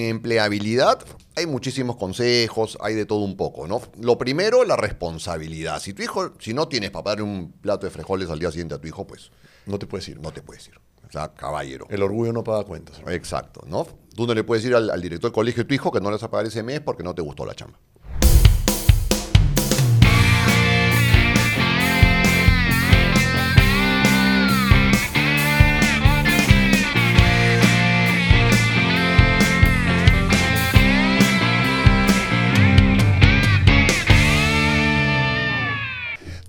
En empleabilidad hay muchísimos consejos, hay de todo un poco, ¿no? Lo primero, la responsabilidad. Si tu hijo, si no tienes para darle un plato de frijoles al día siguiente a tu hijo, pues No te puedes ir. no te puedes ir. O sea, caballero. El orgullo no paga cuentas. Exacto, ¿no? Tú no le puedes ir al, al director del colegio de tu hijo que no le vas a pagar ese mes porque no te gustó la chamba.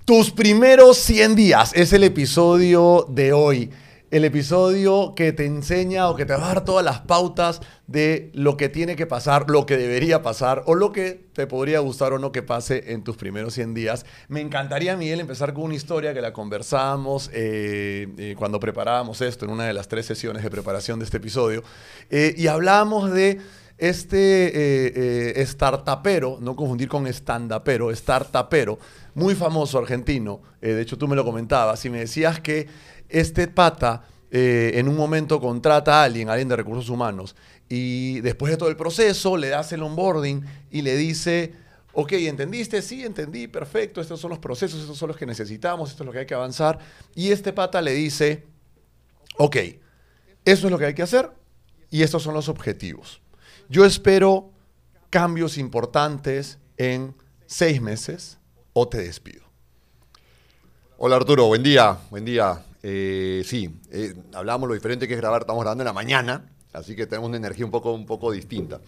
Tus primeros 100 días es el episodio de hoy. El episodio que te enseña o que te va a dar todas las pautas de lo que tiene que pasar, lo que debería pasar o lo que te podría gustar o no que pase en tus primeros 100 días. Me encantaría, Miguel, empezar con una historia que la conversamos eh, eh, cuando preparábamos esto en una de las tres sesiones de preparación de este episodio. Eh, y hablábamos de este eh, eh, startupero, no confundir con standupero, startupero, muy famoso argentino, eh, de hecho tú me lo comentabas, y me decías que este pata en un momento contrata a alguien, a alguien de recursos humanos, y después de todo el proceso le das el onboarding y le dice, ok, ¿entendiste? Sí, entendí, perfecto, estos son los procesos, estos son los que necesitamos, esto es lo que hay que avanzar, y este pata le dice, ok, eso es lo que hay que hacer y estos son los objetivos. Yo espero cambios importantes en seis meses o te despido. Hola Arturo, buen día, buen día. Eh, sí, eh, hablábamos lo diferente que es grabar, estamos grabando en la mañana, así que tenemos una energía un poco, un poco distinta.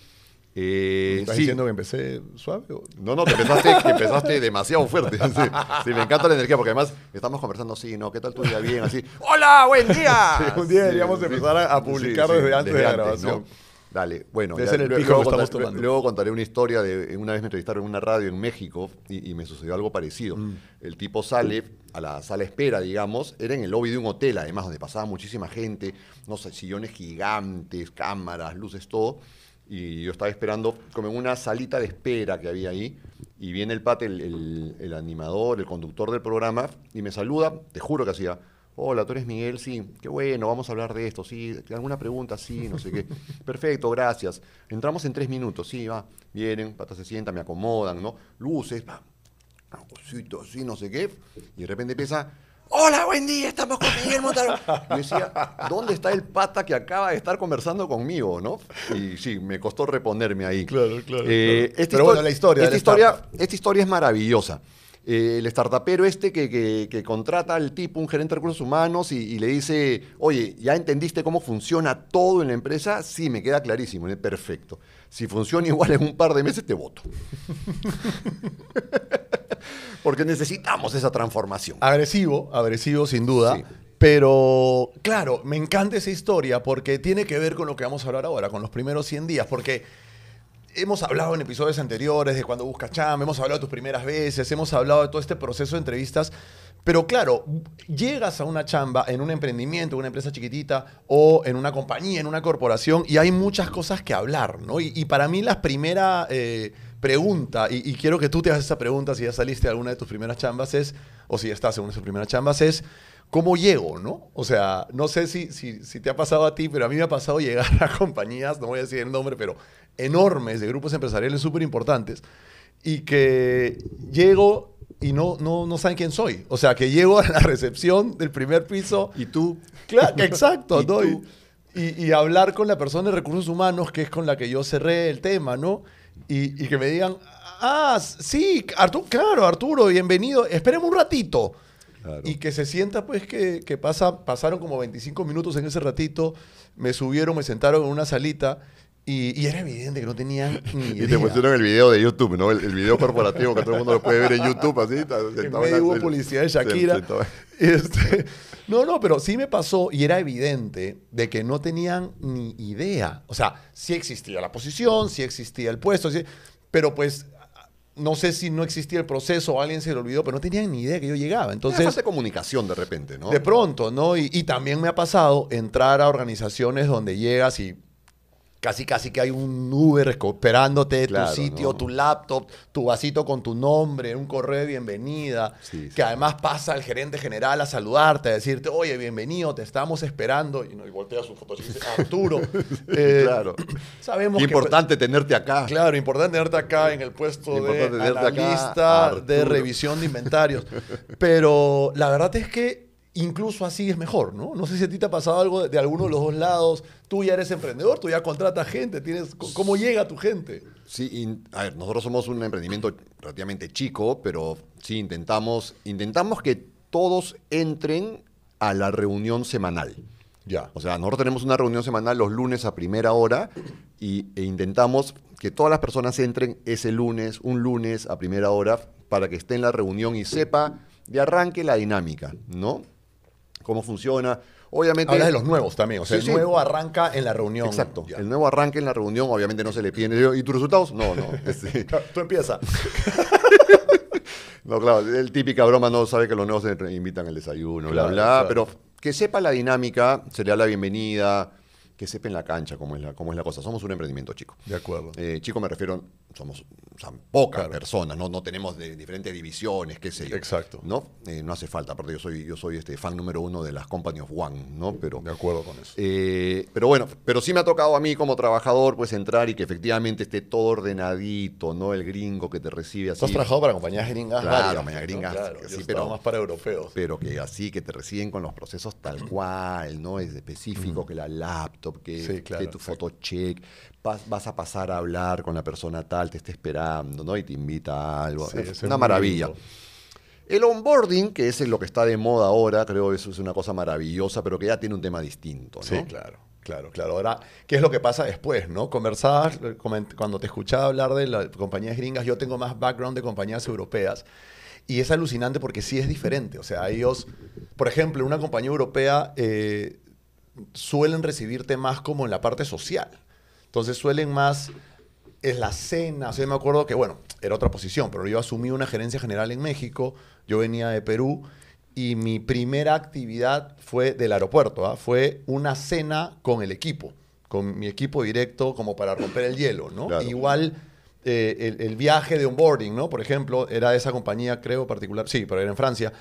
Eh, ¿Estás sí. diciendo que empecé suave? o- No, no, que empezaste, que empezaste demasiado fuerte. Sí, sí, me encanta la energía porque además estamos conversando así, ¿no? ¿Qué tal tu día? Bien, así. ¡Hola, buen día! Sí, un día deberíamos empezar a- a publicar desde antes de la grabación. ¿no? Dale, bueno. Ya el luego contar- tomando. Contaré una historia de una vez me entrevistaron en una radio en México y, y me sucedió algo parecido. Mm. El tipo sale a la sala espera, digamos, era en el lobby de un hotel, además, donde pasaba muchísima gente, no sé, sillones gigantes, cámaras, luces, todo. Y yo estaba esperando como en una salita de espera que había ahí. Y viene el pate, el, el- el animador, el conductor del programa, y me saluda, te juro que hacía. Hola, tú eres Miguel, sí, qué bueno, vamos a hablar de esto, sí, ¿alguna pregunta? Sí, no sé qué. Perfecto, gracias. Entramos en tres minutos, sí, va. Vienen, pata se sientan, me acomodan, ¿no? Luces, va. Cosito así, no sé qué. Y de repente empieza, hola, buen día, estamos con Miguel Montalvo. Y yo decía, ¿dónde está el pata que acaba de estar conversando conmigo, no? Y sí, me costó reponerme ahí. Claro, claro, Eh, claro. Pero bueno, la historia Esta historia, esta historia es maravillosa. Eh, el startupero este que, que- que contrata al tipo, un gerente de recursos humanos, y, y le dice, oye, ¿ya entendiste cómo funciona todo en la empresa? Sí, me queda clarísimo, perfecto. Si funciona igual en un par de meses, te voto. Porque necesitamos esa transformación. Agresivo, agresivo sin duda. Sí. Pero, claro, me encanta esa historia porque tiene que ver con lo que vamos a hablar ahora, con los primeros 100 días. Porque hemos hablado en episodios anteriores de cuando buscas chamba, hemos hablado de tus primeras veces, hemos hablado de todo este proceso de entrevistas. Pero claro, llegas a una chamba en un emprendimiento, una empresa chiquitita o en una compañía, en una corporación y hay muchas cosas que hablar, ¿no? Y, para mí la primera eh, pregunta, y, y quiero que tú te hagas esa pregunta si ya saliste de alguna de tus primeras chambas, es, o si estás en una de tus primeras chambas, es, ¿cómo llego, no? O sea, no sé si, si, si te ha pasado a ti, pero a mí me ha pasado llegar a compañías, no voy a decir el nombre, pero enormes, de grupos empresariales súper importantes, y que llego y no, no, no saben quién soy. O sea, que llego a la recepción del primer piso. ¿Y tú? Claro, exacto, ¿Y ¿no? tú? Y, hablar con la persona de recursos humanos, que es con la que yo cerré el tema, ¿no? Y, y que me digan, ah, sí, Arturo, claro, Arturo, bienvenido, espérame un ratito. Claro. Y que se sienta, pues, que, que pasa, pasaron como 25 minutos en ese ratito, me subieron, me sentaron en una salita y, y era evidente que no tenían ni Y idea. te pusieron el video de YouTube, ¿no? El, el video corporativo que todo el mundo lo puede ver en YouTube, así. En medio hubo publicidad de Shakira. Este, no, no, pero sí me pasó y era evidente de que no tenían ni idea. O sea, sí existía la posición, sí existía el puesto, sí- pero pues no sé si no existía el proceso o alguien se lo olvidó, pero no tenían ni idea que yo llegaba. Entonces, Entonces, falta de comunicación de repente, ¿no? de pronto, ¿no? Y, y también me ha pasado entrar a organizaciones donde llegas y casi casi que hay un Uber esperándote, Claro, tu sitio, ¿no? tu laptop, tu vasito con tu nombre, un correo de bienvenida, Sí, sí. que además pasa el gerente general a saludarte, a decirte, oye, bienvenido, te estamos esperando, y, no, y voltea su foto y dice, Arturo. Eh, claro. Sabemos que... importante tenerte acá. Claro, importante tenerte acá en el puesto de tenerte acá, analista de revisión de inventarios. Pero la verdad es que incluso así es mejor, ¿no? No sé si a ti te ha pasado algo de, de alguno de los dos lados. Tú ya eres emprendedor, tú ya contratas gente, tienes ¿cómo llega tu gente? Sí, a ver, nosotros somos un emprendimiento relativamente chico, pero sí intentamos, intentamos que todos entren a la reunión semanal. Ya. O sea, nosotros tenemos una reunión semanal los lunes a primera hora y, e intentamos que todas las personas entren ese lunes, un lunes a primera hora, para que esté en la reunión y sepa de arranque la dinámica, ¿no? Cómo funciona. Obviamente. Hablas de los nuevos también, o sea, Sí, el sí. nuevo arranca en la reunión. Exacto. Ya. El nuevo arranque en la reunión, obviamente no se le pide. ¿Y tus resultados? No, no. este, Tú empieza. No, claro, el típica broma no sabe que los nuevos se invitan al desayuno, Claro, bla, bla, claro. pero que sepa la dinámica, se le da la bienvenida, que sepa en la cancha cómo es la, cómo es la cosa. Somos un emprendimiento chico. De acuerdo. Eh, chico me refiero, somos o sea, pocas Claro. personas, no, no tenemos de diferentes divisiones, qué sé yo. Exacto. ¿no? Eh, no hace falta, aparte yo soy, yo soy este fan número uno de las Company of One, ¿no? Pero, De acuerdo con eso. eh, pero bueno, pero sí me ha tocado a mí como trabajador pues entrar y que efectivamente esté todo ordenadito, ¿no? El gringo que te recibe así. Tú has trabajado para compañías gringas. Claro, varias, compañías ¿no? gringas, Claro, yo pero- más para europeos. pero que así, que te reciben con los procesos tal cual, ¿no? Es específico, que la laptop, que, Sí, que tu exacto. foto check, vas, vas a pasar a hablar con la persona tal, te está esperando, ¿no? Y te invita a algo. Sí, Es una maravilla. lindo. El onboarding, que es lo que está de moda ahora, creo que eso es una cosa maravillosa, pero que ya tiene un tema distinto, ¿no? Sí, claro, claro, claro. Ahora, ¿qué es lo que pasa después, no? Conversabas, eh, cuando te escuchaba hablar de las compañías gringas, yo tengo más background de compañías europeas. Y es alucinante porque sí es diferente. O sea, ellos, por ejemplo, en una compañía europea eh, suelen recibirte más como en la parte social. Entonces suelen más es la cena. O sea, yo me acuerdo que, bueno, era otra posición, pero yo asumí una gerencia general en México, yo venía de Perú y mi primera actividad fue del aeropuerto, ¿ah? fue una cena con el equipo, con mi equipo directo como para romper el hielo, ¿no? Claro. Igual eh, el, el viaje de onboarding, ¿no? Por ejemplo, era de esa compañía, creo, particular, sí, pero era en Francia,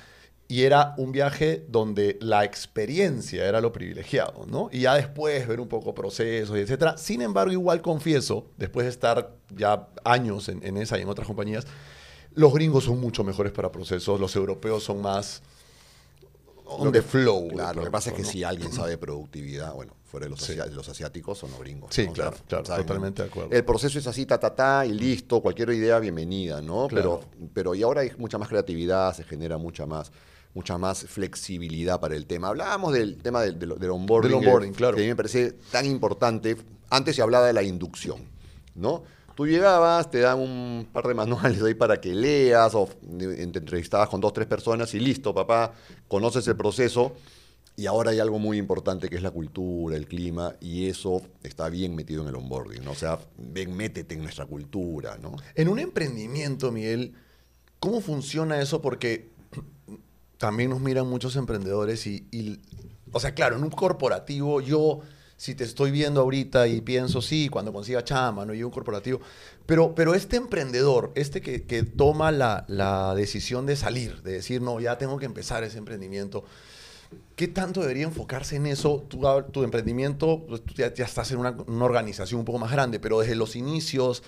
y era un viaje donde la experiencia era lo privilegiado, ¿no? Y ya después ver un poco procesos etcétera. Sin embargo, igual confieso, después de estar ya años en, en esa y en otras compañías, los gringos son mucho mejores para procesos, los europeos son más on the flow. Claro, lo que pasa es que ¿no? si alguien sabe productividad, bueno, fuera de los, Sí. asia- los asiáticos son los gringos. Sí, ¿no? claro, claro, saben- totalmente de acuerdo. El proceso es así, ta, ta, ta, y listo, cualquier idea bienvenida, ¿no? Claro. Pero, pero y ahora hay mucha más creatividad, se genera mucha más mucha más flexibilidad para el tema. Hablábamos del tema del, del, del onboarding, Del onboarding, que, claro. que a mí me parece tan importante. Antes se hablaba de la inducción, ¿no? Tú llegabas, te dan un par de manuales ahí para que leas, o te entrevistabas con dos, tres personas y listo, papá, conoces el proceso. Y ahora hay algo muy importante que es la cultura, el clima, y eso está bien metido en el onboarding, ¿no? O sea, ven, métete en nuestra cultura, ¿no? En un emprendimiento, Miguel, ¿cómo funciona eso? Porque también nos miran muchos emprendedores y, y- o sea, claro, en un corporativo yo, si te estoy viendo ahorita y pienso, sí, cuando consiga chama, ¿no? Y un corporativo, pero, pero este emprendedor, este que, que toma la, la decisión de salir, de decir, no, ya tengo que empezar ese emprendimiento, ¿Qué tanto debería enfocarse en eso? Tu, tu emprendimiento, pues, tú ya, ya estás en una, una organización un poco más grande, pero desde los inicios,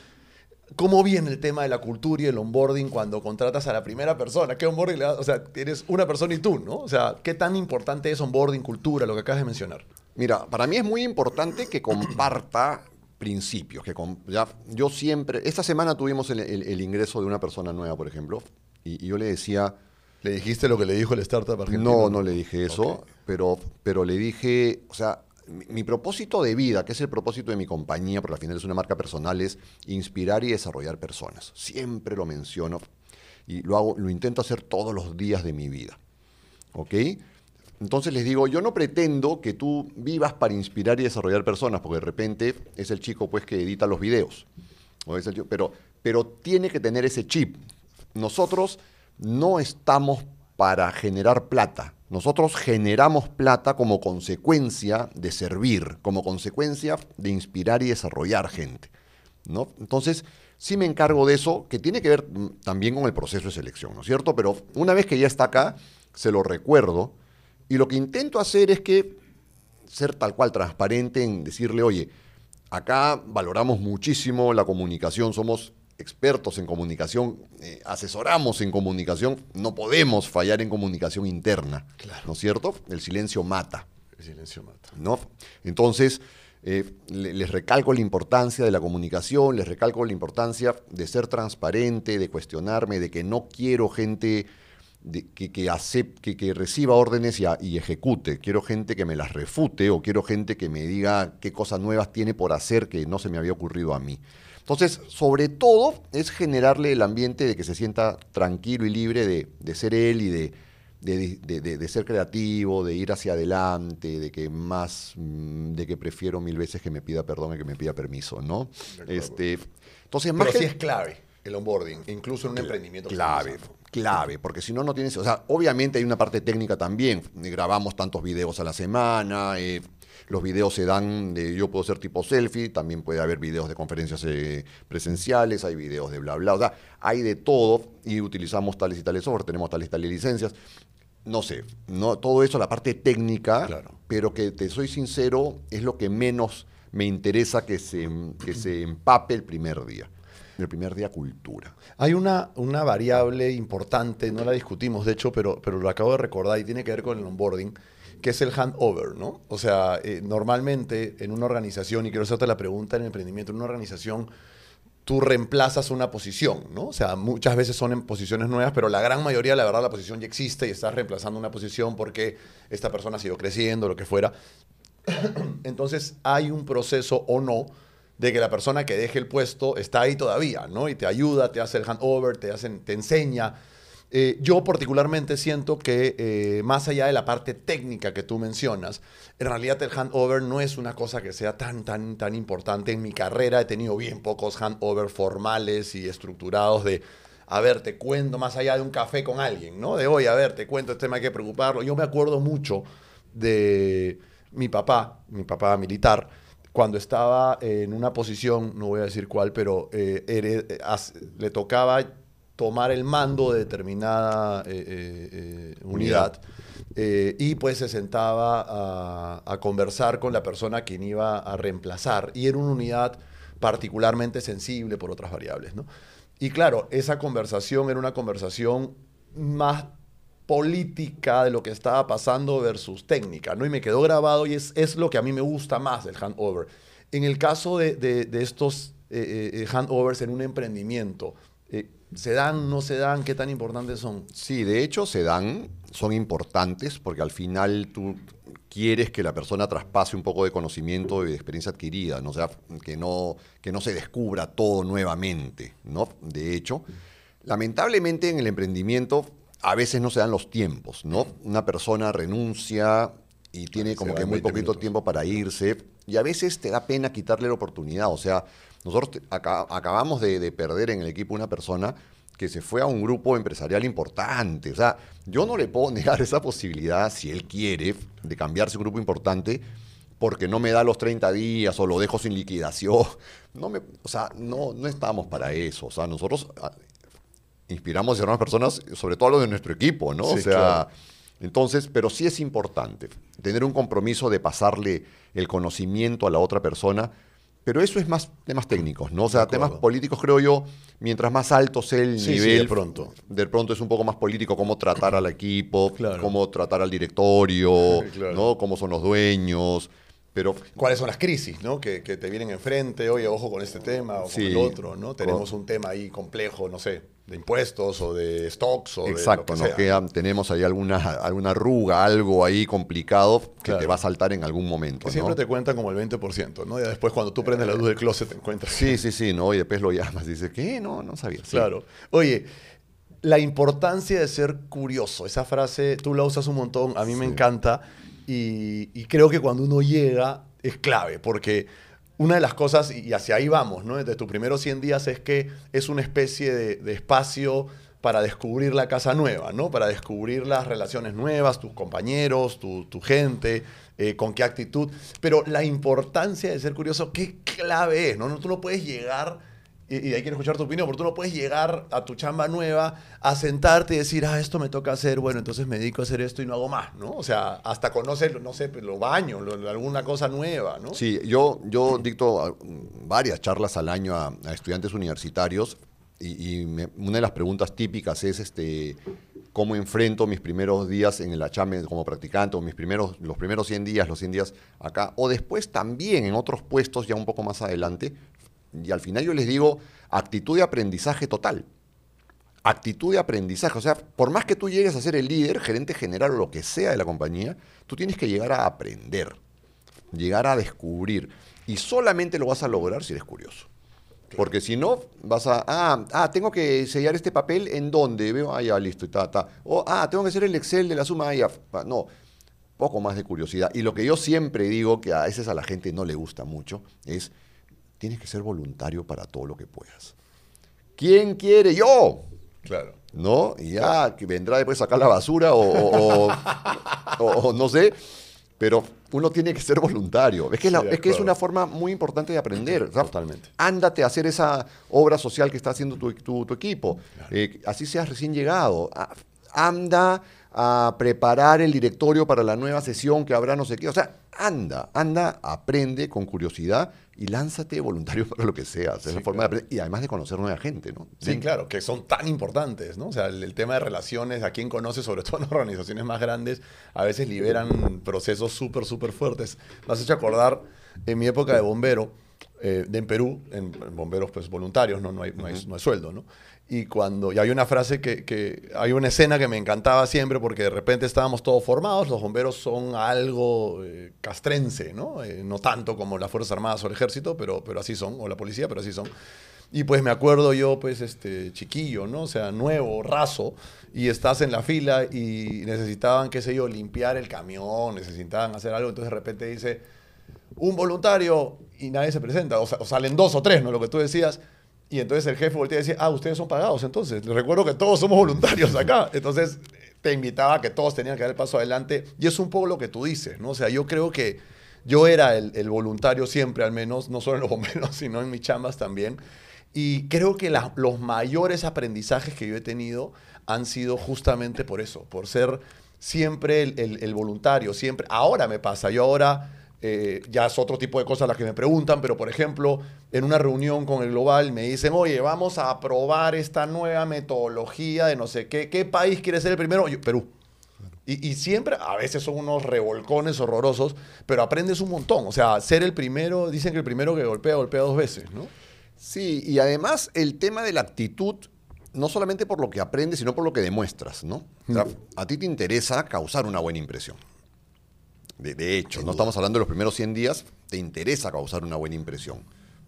¿cómo viene el tema de la cultura y el onboarding cuando contratas a la primera persona? ¿Qué onboarding le das? O sea, tienes una persona y tú, ¿no? O sea, ¿qué tan importante es onboarding, cultura, lo que acabas de mencionar? Mira, para mí es muy importante que comparta principios. Que com- ya, yo siempre, esta semana tuvimos el, el- el ingreso de una persona nueva, por ejemplo, y, y yo le decía, ¿Le dijiste lo que le dijo el startup argentino? no, no le dije eso, pero, pero le dije, o sea, mi, propósito de vida, que es el propósito de mi compañía, porque al final es una marca personal, es inspirar y desarrollar personas. Siempre lo menciono y lo hago, lo intento hacer todos los días de mi vida. ¿Ok? Entonces les digo, yo no pretendo que tú vivas para inspirar y desarrollar personas, porque de repente es el chico pues que edita los videos. o es el chico- pero, pero tiene que tener ese chip. Nosotros no estamos para generar plata, nosotros generamos plata como consecuencia de servir, como consecuencia de inspirar y desarrollar gente. ¿no? Entonces, sí me encargo de eso, que tiene que ver mm, también con el proceso de selección, ¿no es cierto? Pero una vez que ya está acá, se lo recuerdo y lo que intento hacer es que ser tal cual transparente en decirle, oye, acá valoramos muchísimo la comunicación, somos expertos en comunicación, eh, asesoramos en comunicación, no podemos fallar en comunicación interna, ¿no es cierto? El silencio mata. El silencio mata. ¿no? Entonces, eh, les recalco la importancia de la comunicación, les recalco la importancia de ser transparente, de cuestionarme, de que no quiero gente que, que, acepte, que, reciba órdenes y, y, ejecute. Quiero gente que me las refute o quiero gente que me diga qué cosas nuevas tiene por hacer que no se me había ocurrido a mí. Entonces, sobre todo es generarle el ambiente de que se sienta tranquilo y libre de, de ser él y de, de, de, ser creativo, de ir hacia adelante, de que más, mm, de que prefiero mil veces que me pida perdón que que me pida permiso, ¿no? Este, entonces, más Pero sí es clave el onboarding, incluso en un emprendimiento. Clave, clave, porque si no, no tienes, o sea, obviamente hay una parte técnica también, grabamos tantos videos a la semana, eh, los videos se dan, de, yo puedo ser tipo selfie, también puede haber videos de conferencias eh, presenciales, hay videos de bla, bla, o sea, hay de todo y utilizamos tales y tales software, tenemos tales y tales licencias. No sé, no, todo eso, la parte técnica, pero que te soy sincero, es lo que menos me interesa que se, que se empape el primer día. El primer día, cultura. Hay una, una variable importante, no la discutimos de hecho, pero, pero lo acabo de recordar y tiene que ver con el onboarding que es el handover, ¿no? O sea, eh, normalmente en una organización, y quiero hacerte la pregunta en emprendimiento, en una organización tú reemplazas una posición, ¿no? O sea, muchas veces son en posiciones nuevas, pero la gran mayoría, la verdad, la posición ya existe y estás reemplazando una posición porque esta persona ha sido creciendo, lo que fuera. Entonces, hay un proceso o no de que la persona que deje el puesto está ahí todavía, ¿no? Y te ayuda, te hace el handover, te, hacen, te enseña, eh, yo particularmente siento que eh, más allá de la parte técnica que tú mencionas, en realidad el handover no es una cosa que sea tan, tan, tan importante. En mi carrera he tenido bien pocos handover formales y estructurados de, a ver, te cuento más allá de un café con alguien, ¿no? De, hoy, a ver, te cuento este tema, hay que preocuparlo. Yo me acuerdo mucho de mi papá, mi papá militar, cuando estaba en una posición, no voy a decir cuál, pero eh, le tocaba tomar el mando de determinada eh, eh, eh, unidad. y pues se sentaba a, conversar con la persona quien iba a reemplazar. Y era una unidad particularmente sensible por otras variables. ¿no? Y claro, esa conversación era una conversación más política de lo que estaba pasando versus técnica, ¿no? Y me quedó grabado y es, es lo que a mí me gusta más del handover. En el caso de, de, estos handovers en un emprendimiento, ¿Se dan, no se dan? ¿Qué tan importantes son? Sí, de hecho se dan, son importantes porque al final tú quieres que la persona traspase un poco de conocimiento y de experiencia adquirida, ¿no? sea, que no, que no se descubra todo nuevamente, ¿no? De hecho, lamentablemente en el emprendimiento a veces no se dan los tiempos, ¿no? Una persona renuncia y tiene como que muy poquito tiempo para irse y a veces te da pena quitarle la oportunidad, o sea, nosotros acabamos de, perder en el equipo una persona que se fue a un grupo empresarial importante. O sea, yo no le puedo negar esa posibilidad, si él quiere, de cambiarse a un grupo importante porque no me da los 30 días o lo dejo sin liquidación. No me, o sea, no, no estamos para eso. O sea, nosotros ah, inspiramos a las personas, sobre todo a los de nuestro equipo, ¿no? o sea, entonces, pero sí es importante tener un compromiso de pasarle el conocimiento a la otra persona pero eso es más temas técnicos, ¿no? O sea, temas políticos, creo yo, mientras más alto sea el nivel, de pronto. De pronto es un poco más político cómo tratar al equipo, cómo tratar al directorio, ¿no? Cómo son los dueños. Pero, ¿Cuáles son las crisis ¿no? que, te vienen enfrente? Oye, ojo con este tema o con el otro, ¿no? Tenemos un tema ahí complejo, no sé, de impuestos o de stocks o Exacto, de lo que tenemos ahí alguna, alguna arruga, algo ahí complicado que te va a saltar en algún momento. Que siempre te cuentan como el 20%, ¿no? Y después cuando tú prendes la luz del closet te encuentras. Sí, sí, sí, ¿no? Y después lo llamas y dices, ¿qué? No, no sabía. Claro. Oye, la importancia de ser curioso, esa frase tú la usas un montón, a mí me encanta y, creo que cuando uno llega es clave, porque una de las cosas, y hacia ahí vamos, ¿no? Desde tus primeros 100 días es que es una especie de, espacio para descubrir la casa nueva, ¿no? Para descubrir las relaciones nuevas, tus compañeros, tu, gente, eh, con qué actitud. Pero la importancia de ser curioso, qué clave es, ¿no? no tú no puedes llegar y, y ahí quiero escuchar tu opinión, porque tú no puedes llegar a tu chamba nueva a sentarte y decir, ah, esto me toca hacer, bueno, entonces me dedico a hacer esto y no hago más, ¿no? O sea, hasta conocer, no sé, los baños, lo- alguna cosa nueva, ¿no? Sí, yo, yo dicto ah, varias charlas al año a, estudiantes universitarios y, una de las preguntas típicas es este, cómo enfrento mis primeros días en el Achame como practicante o mis primeros, los primeros 100 días, los 100 días acá, o después también en otros puestos ya un poco más adelante. Y al final yo les digo actitud de aprendizaje total. Actitud de aprendizaje. O sea, por más que tú llegues a ser el líder, gerente general o lo que sea de la compañía, tú tienes que llegar a aprender llegar a descubrir. Y solamente lo vas a lograr si eres curioso. Porque si no, vas a, ah, ah, tengo que sellar este papel en dónde, veo, ah, ya, listo, y ta. O, ah, tengo que hacer el Excel de la suma, ah, no. Poco más de curiosidad. Y lo que yo siempre digo, que a veces a la gente no le gusta mucho, es, tienes que ser voluntario para todo lo que puedas. ¿Quién quiere? Yo. Claro. ¿no? Y ya que vendrá después a sacar la basura o, o- o- o- o no sé, pero uno tiene que ser voluntario. Es que, es la- Sí, de es, que es acuerdo. una forma muy importante de aprender. Totalmente. Ándate a hacer esa obra social que está haciendo tu, tu- tu equipo. Eh, así seas recién llegado. Anda a preparar el directorio para la nueva sesión que habrá no sé qué. O sea, anda, anda, aprende con curiosidad y lánzate voluntario para lo que sea. Es Sí, la forma de aprender. Y además de conocer nueva gente, ¿no? Sí, claro, que son tan importantes, ¿no? O sea, el, el tema de relaciones, a quien conoce, sobre todo en organizaciones más grandes, a veces liberan procesos súper, súper fuertes. Me has hecho acordar, en mi época de bombero, eh, de en Perú, en, en bomberos pues voluntarios, ¿no? No, hay, no, hay, no hay sueldo, ¿no? Y cuando, y hay una frase que, que, hay una escena que me encantaba siempre porque de repente estábamos todos formados, los bomberos son algo eh, castrense, ¿no? Eh, no tanto como las Fuerzas Armadas o el Ejército, pero, pero así son, o la policía, pero así son. Y pues me acuerdo yo, pues, este, chiquillo, ¿no? O sea, nuevo, raso, y estás en la fila y necesitaban, qué sé yo, limpiar el camión, necesitaban hacer algo, entonces de repente dice, un voluntario y nadie se presenta, o, o salen dos o tres, ¿no? Lo que tú decías. Y entonces el jefe voltea y decía, ah, ustedes son pagados entonces. Les recuerdo que todos somos voluntarios acá. Entonces te invitaba a que todos tenían que dar el paso adelante. Y es un poco lo que tú dices, ¿no? O sea, yo creo que yo era el, el voluntario siempre, al menos, no solo en los bomberos, sino en mis chambas también. Y creo que la- los mayores aprendizajes que yo he tenido han sido justamente por eso, por ser siempre el, el- el voluntario, siempre. Ahora me pasa, yo ahora eh, ya es otro tipo de cosas las que me preguntan, pero por ejemplo, en una reunión con el Global me dicen, oye, vamos a probar esta nueva metodología de no sé qué, ¿qué país quiere ser el primero? Yo, Perú. Y, y siempre, a veces son unos revolcones horrorosos, pero aprendes un montón. O sea, ser el primero, dicen que el primero que golpea, golpea dos veces, ¿no? Sí, y además el tema de la actitud, no solamente por lo que aprendes, sino por lo que demuestras, ¿no? O sea, a ti te interesa causar una buena impresión. De, de hecho, no estamos hablando de los primeros 100 días, te interesa causar una buena impresión.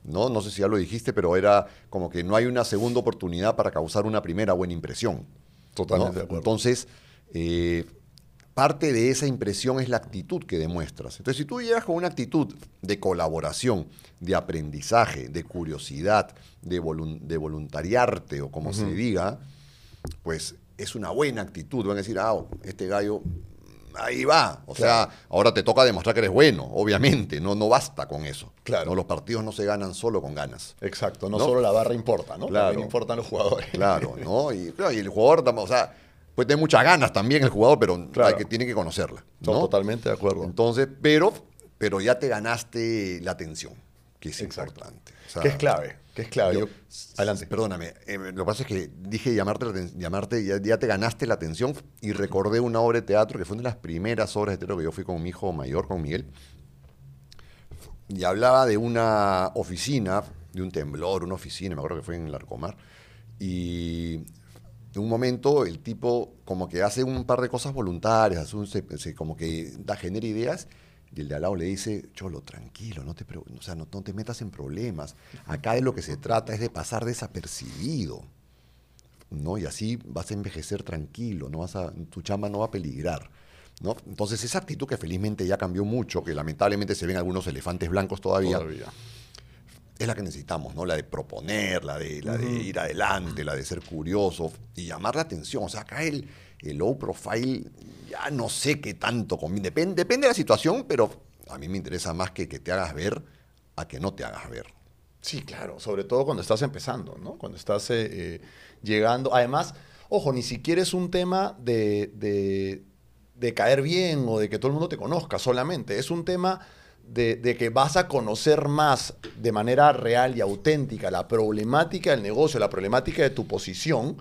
¿no? no sé si ya lo dijiste, pero era como que no hay una segunda oportunidad para causar una primera buena impresión. Totalmente ¿no? de acuerdo. Entonces, eh, parte de esa impresión es la actitud que demuestras. Entonces, si tú llegas con una actitud de colaboración, de aprendizaje, de curiosidad, de, volun- de voluntariarte o como se diga, pues es una buena actitud. Van a decir, ah, este gallo, ahí va. O sea, ahora te toca demostrar que eres bueno, obviamente. No, no basta con eso. Claro. ¿no? Los partidos no se ganan solo con ganas. Exacto, no, ¿No? solo la barra importa, ¿no? Claro. También importan los jugadores. Claro, ¿no? Y, claro, y el jugador, o sea, puede tener muchas ganas también el jugador, pero Claro. hay que, tiene que conocerla. No, ¿no? totalmente de acuerdo. Entonces, pero, pero ya te ganaste la atención, que es Exacto. importante. O sea, ¿Qué es clave? ¿Qué es clave? yo- Yo- adelante. Perdóname, eh, lo que pasa es que dije llamarte, llamarte ya, ya te ganaste la atención y recordé una obra de teatro que fue una de las primeras obras de teatro que yo fui con mi hijo mayor, con Miguel. Y hablaba de una oficina, de un temblor, una oficina, me acuerdo que fue en Larcomar. Y en un momento el tipo como que hace un par de cosas voluntarias, hace un- se- se- como que da, genera ideas. Y el de al lado le dice, Cholo, tranquilo, no te, o sea, no, no te metas en problemas. Acá de lo que se trata es de pasar desapercibido. ¿no? Y así vas a envejecer tranquilo, no vas a, tu chamba no va a peligrar. ¿no? Entonces esa actitud que felizmente ya cambió mucho, que lamentablemente se ven algunos elefantes blancos todavía, Todavía. es la que necesitamos, ¿no? La de proponer, la de, la de ir adelante, la de ser curioso y llamar la atención. O sea, acá el, el low profile, ya no sé qué tanto conviene. Depende, depende de la situación, pero a mí me interesa más que, que te hagas ver a que no te hagas ver. Sí, claro, sobre todo cuando estás empezando, ¿no? Cuando estás eh, eh, llegando. Además, ojo, ni siquiera es un tema de, de, de caer bien o de que todo el mundo te conozca solamente. Es un tema de, de, que vas a conocer más de manera real y auténtica la problemática del negocio, la problemática de tu posición,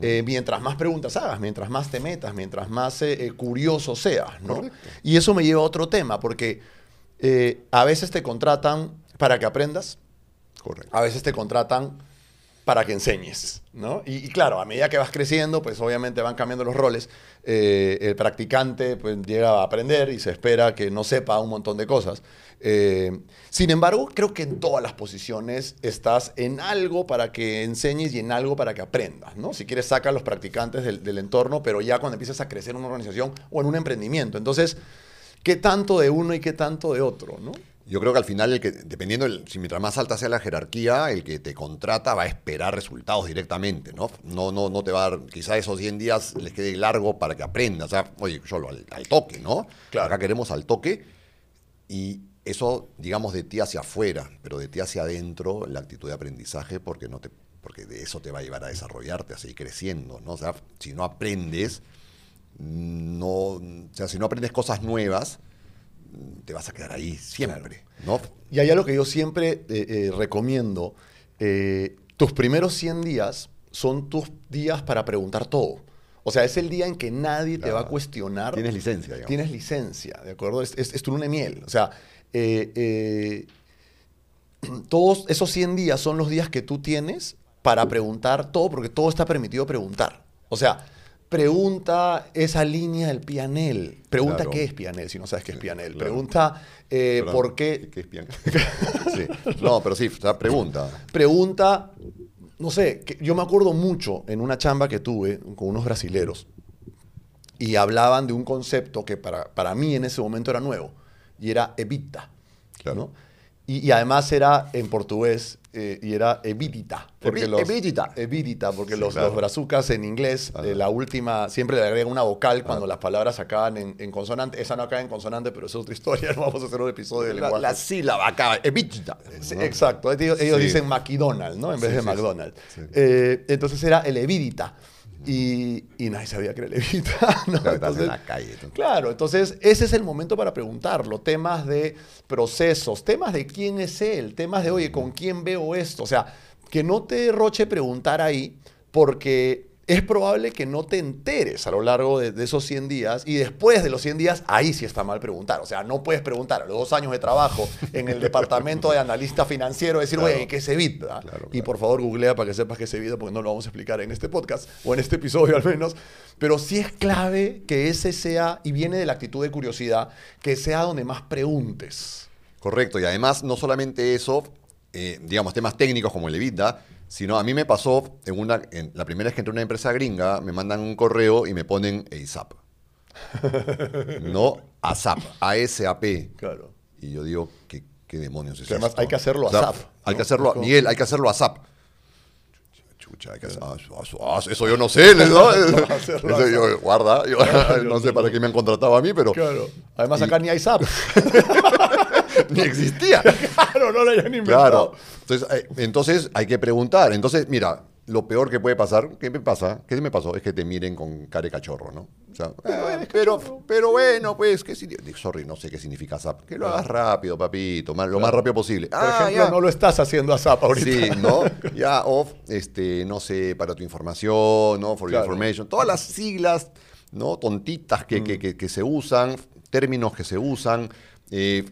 eh, mientras más preguntas hagas, mientras más te metas, mientras más eh, eh, curioso seas, ¿no? Y eso me lleva a otro tema, porque eh, a veces te contratan para que aprendas, Correcto. a veces te contratan para que enseñes, ¿no? Y, claro, a medida que vas creciendo, pues obviamente van cambiando los roles. Eh, el practicante pues llega a aprender y se espera que no sepa un montón de cosas. Eh, sin embargo, creo que en todas las posiciones estás en algo para que enseñes y en algo para que aprendas, ¿no? Si quieres, saca a los practicantes del, del entorno, pero ya cuando empiezas a crecer en una organización o en un emprendimiento. Entonces, ¿qué tanto de uno y qué tanto de otro, no? Yo creo que al final, el que, dependiendo, el, si mientras más alta sea la jerarquía, el que te contrata va a esperar resultados directamente, ¿no? No, no, no te va a dar, quizá esos 100 días les quede largo para que aprendas. O sea, oye, solo al, al toque, ¿no? Claro. Acá queremos al toque y eso, digamos, de ti hacia afuera, pero de ti hacia adentro, la actitud de aprendizaje, porque, no te, porque de eso te va a llevar a desarrollarte, a seguir creciendo, ¿no? O sea, si no aprendes, no, o sea, si no aprendes cosas nuevas, te vas a quedar ahí siempre, ¿no? Y hay algo que yo siempre eh, eh, recomiendo. eh, tus primeros 100 días son tus días para preguntar todo. O sea, es el día en que nadie te va a Claro. cuestionar. Tienes licencia, digamos. Tienes licencia, ¿de acuerdo? Es, es, es tu luna de miel. O sea, todos esos 100 días son los días que tú tienes para preguntar todo, porque todo está permitido preguntar. O sea, pregunta esa línea del pianel. Pregunta Claro. qué es pianel, si no sabes qué es pianel. Claro. Pregunta eh, por qué ¿Qué es pian? sí. No, pero sí, o sea, pregunta. pregunta, no sé, que yo me acuerdo mucho en una chamba que tuve con unos brasileros y hablaban de un concepto que para, para mí en ese momento era nuevo y era evita. Claro. ¿no? Y, y además era en portugués eh, y era evitita. Porque los, evitita. evitita, porque Sí, los, claro. los brazucas en inglés, Ajá. eh, la última, siempre le agregan una vocal cuando Ah. las palabras acaban en, en consonante. Esa no acaba en consonante, pero es otra historia. No vamos a hacer un episodio de La, lenguaje. la sílaba acá, evita. Sí. Exacto, ellos, Sí. dicen McDonald's, ¿no? En vez de McDonald's. Eh, entonces era el Evita. Y, y nadie sabía que era el Evita. ¿no? Claro, estás Entonces, en la calle. Claro, entonces ese es el momento para preguntarlo. Temas de procesos, temas de quién es él, temas de, oye, ¿con quién veo esto? O sea, que no te roche preguntar ahí porque es probable que no te enteres a lo largo de, de esos 100 días y después de los 100 días, ahí sí está mal preguntar. O sea, no puedes preguntar a los dos años de trabajo en el departamento de analista financiero, decir, Claro. oye, ¿qué es Evita? Claro, Y por favor, googlea para que sepas qué es Evita, porque no lo vamos a explicar en este podcast o en este episodio al menos. Pero sí es clave que ese sea, y viene de la actitud de curiosidad, que sea donde más preguntes. Correcto, y además no solamente eso, eh, digamos, temas técnicos como el evita, sino a mí me pasó, en una, en la primera vez que entré a una empresa gringa, me mandan un correo y me ponen ASAP. no ASAP, A-S-A-P. Claro. Y yo digo, ¿qué, qué demonios es Que además esto? hay que hacerlo O sea, ASAP, Hay que hacerlo, Miguel, hay que hacerlo ASAP. Chucha, hay que hacer- ah, ah, ah, eso yo no sé, ¿no? Eso yo, guarda, yo no sé para qué me han contratado a mí, pero Claro. Además, Y- acá ni hay SAP. ni existía. claro, no lo hayan inventado. Claro. Entonces, eh, entonces hay que preguntar. Entonces, mira, lo peor que puede pasar, ¿qué me pasa? ¿Qué me pasó? Es que te miren con cara de cachorro, ¿no? O sea, ah, pero, pero bueno, pues, ¿qué significa? Sorry, no sé qué significa SAP. Que lo hagas rápido, papito, más- lo más rápido posible. Por ah, ejemplo, ya. no lo estás haciendo a SAP ahorita. Sí, ¿no? Ya, off, este, no sé, para tu información, ¿no? For Claro. your information. Todas las siglas, ¿no? Tontitas que, que- que- que se usan, términos que se usan. eh,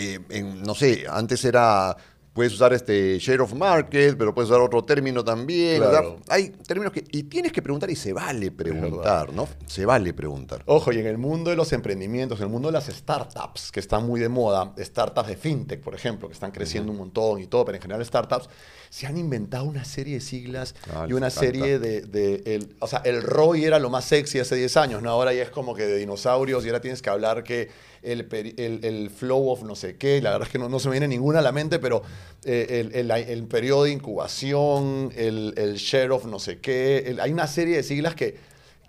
eh, en- no sé, antes era. Puedes usar este share of market, pero puedes usar otro término también. Claro. hay términos que. Y tienes que preguntar y se vale preguntar, ¿no? Se vale preguntar. Ojo, y en el mundo de los emprendimientos, en el mundo de las startups, que están muy de moda, startups de fintech, por ejemplo, que están creciendo un montón y todo, pero en general startups, se han inventado una serie de siglas Ah, y una serie de... de- el, o sea, el ROI era lo más sexy hace 10 años, ¿no? Ahora ya es como que de dinosaurios y ahora tienes que hablar que el, el, el, flow of no sé qué, la verdad es que no, no se me viene ninguna a la mente, pero eh, el, el, periodo de incubación, el, share of no sé qué, hay una serie de siglas que,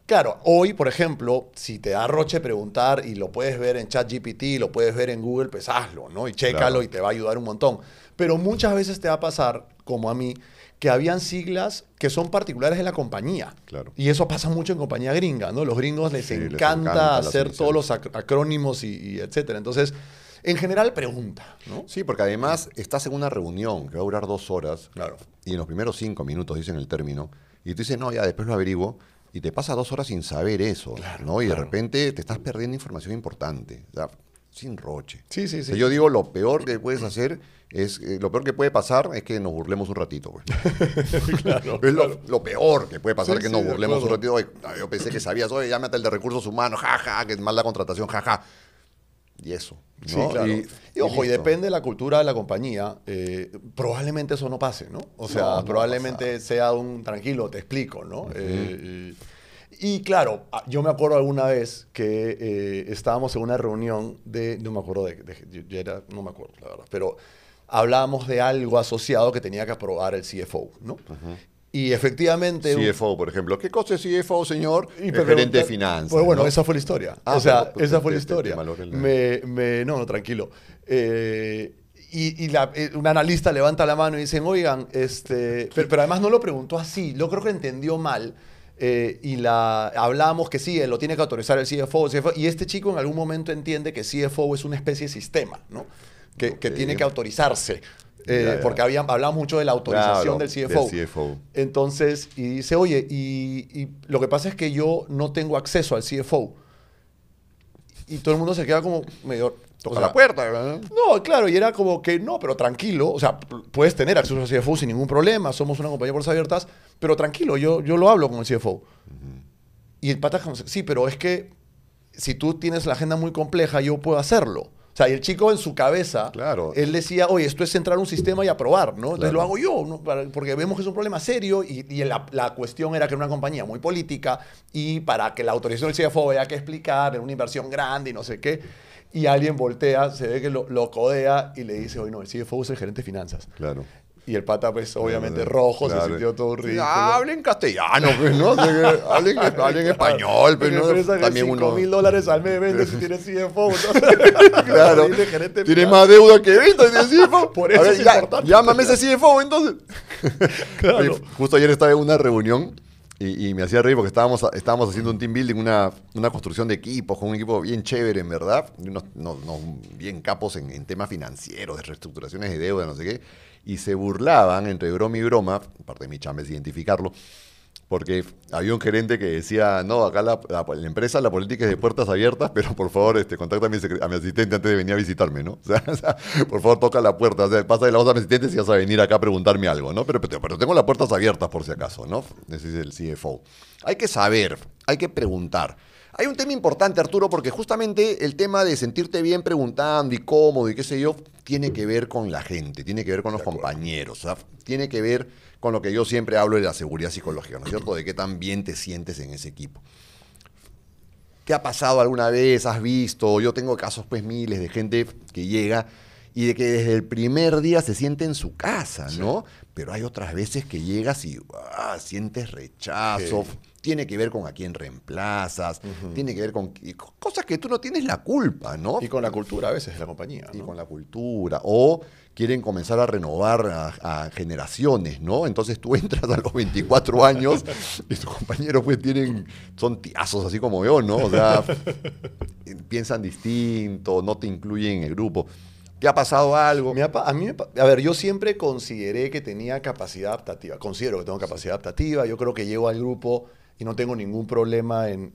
claro, hoy, por ejemplo, si te da roche preguntar y lo puedes ver en ChatGPT, lo puedes ver en Google, pues hazlo, ¿no? Y chécalo y te va a ayudar un montón. Pero muchas veces te va a pasar, como a mí, que habían siglas que son particulares de la compañía. Claro. Y eso pasa mucho en compañía gringa, ¿no? Los gringos les, encanta, hacer todos los acrónimos y, etcétera. Entonces, en general, pregunta, ¿no? Sí, porque además estás en una reunión que va a durar dos horas. Claro. Y en los primeros cinco minutos dicen el término. Y tú dices, no, ya después lo averiguo. Y te pasa dos horas sin saber eso, ¿no? Y de repente te estás perdiendo información importante. O sea, sin roche. Sí, sí, sí. yo digo, lo peor que puedes hacer es eh, lo peor que puede pasar es que nos burlemos un ratito. Pues. claro, es lo, peor que puede pasar es que nos burlemos un ratito. yo pensé que sabías, oye, llámate el de recursos humanos, jaja, que es mal la contratación, jaja. Y eso. Sí, claro. Y, ojo, y, depende de la cultura de la compañía, eh, probablemente eso no pase, ¿no? O sea, probablemente sea un tranquilo, te explico, ¿no? Eh, y claro, ah, yo me acuerdo alguna vez que estábamos en una reunión de, no me acuerdo de, yo era, no me acuerdo, la verdad, pero hablábamos de algo asociado que tenía que aprobar el CFO, ¿no? Y efectivamente... CFO, por ejemplo. ¿Qué cosa es CFO, señor? el gerente de finanzas. Pues bueno, esa fue la historia. Ah, o sea, esa fue la historia. me, no, no, tranquilo. Eh, y, la, eh, un analista levanta la mano y dicen, oigan, este, pero, además no lo preguntó así, yo creo que entendió mal. Eh, y la, hablamos que sí, lo tiene que autorizar el CFO, el CFO, y este chico en algún momento entiende que CFO es una especie de sistema, ¿no? Que, tiene que autorizarse. Eh, porque había, hablamos mucho de la autorización del, CFO. Entonces, y dice, oye, y, lo que pasa es que yo no tengo acceso al CFO. Y todo el mundo se queda como medio... Toca la puerta, ¿verdad? No, claro, y era como que no, pero tranquilo, o sea, puedes tener acceso al CFO sin ningún problema, somos una compañía de bolsas abiertas, pero tranquilo, yo, yo lo hablo con el CFO. Y el pata sí, pero es que si tú tienes la agenda muy compleja, yo puedo hacerlo. Sea, y el chico en su cabeza, claro. él decía, oye, esto es entrar un sistema y aprobar, ¿no? Entonces lo hago yo, ¿no? porque vemos que es un problema serio y, la, la, cuestión era que era una compañía muy política y para que la autorización del CFO haya que explicar, era una inversión grande y no sé qué. Y alguien voltea, se ve que lo, lo codea y le dice, oye, no, el CFO es el gerente de finanzas. Claro. Y el pata, pues, obviamente rojo, se sintió todo ridículo. hablen castellano, pues, ¿no? hablen, hablen español, pero pues, no. También uno. mil dólares al mes vende si tiene CFO, claro. Tiene más deuda que venta tiene CFO. Por eso es importante. Llámame ese CFO, entonces. claro. justo ayer estaba en una reunión y, me hacía reír porque estábamos, estábamos haciendo un team building, una, una construcción de equipos, con un equipo bien chévere, en verdad. Unos, no, bien capos en, en temas financieros, de reestructuraciones de deuda, no sé qué y se burlaban entre broma y broma, parte de mi chamba es identificarlo, porque había un gerente que decía, no, acá la, empresa, la política es de puertas abiertas, pero por favor, este, contacta a mi, asistente antes de venir a visitarme, ¿no? O sea, por favor, toca la puerta, pasa de la voz a mi asistente si vas a venir acá a preguntarme algo, ¿no? Pero, pero, tengo las puertas abiertas por si acaso, ¿no? Ese es el CFO. Hay que saber, hay que preguntar. Hay un tema importante, Arturo, porque justamente el tema de sentirte bien preguntando y cómodo y qué sé yo, tiene que ver con la gente, tiene que ver con los compañeros, tiene que ver con lo que yo siempre hablo de la seguridad psicológica, ¿no es cierto? De qué tan bien te sientes en ese equipo. ¿Qué ha pasado alguna vez? ¿Has visto? Yo tengo casos, pues, miles de gente que llega y de que desde el primer día se siente en su casa, ¿no? Pero hay otras veces que llegas y ah, sientes rechazo tiene que ver con a quién reemplazas, tiene que ver con cosas que tú no tienes la culpa, ¿no? Y con la cultura a veces de la compañía. Y con la cultura. O quieren comenzar a renovar a, generaciones, ¿no? Entonces tú entras a los 24 años y tus compañeros pues tienen, son tiazos así como yo, ¿no? O sea, piensan distinto, no te incluyen en el grupo. ¿Te ha pasado algo? a, mí, a ver, yo siempre consideré que tenía capacidad adaptativa. Considero que tengo capacidad adaptativa. Yo creo que llego al grupo y no tengo ningún problema en,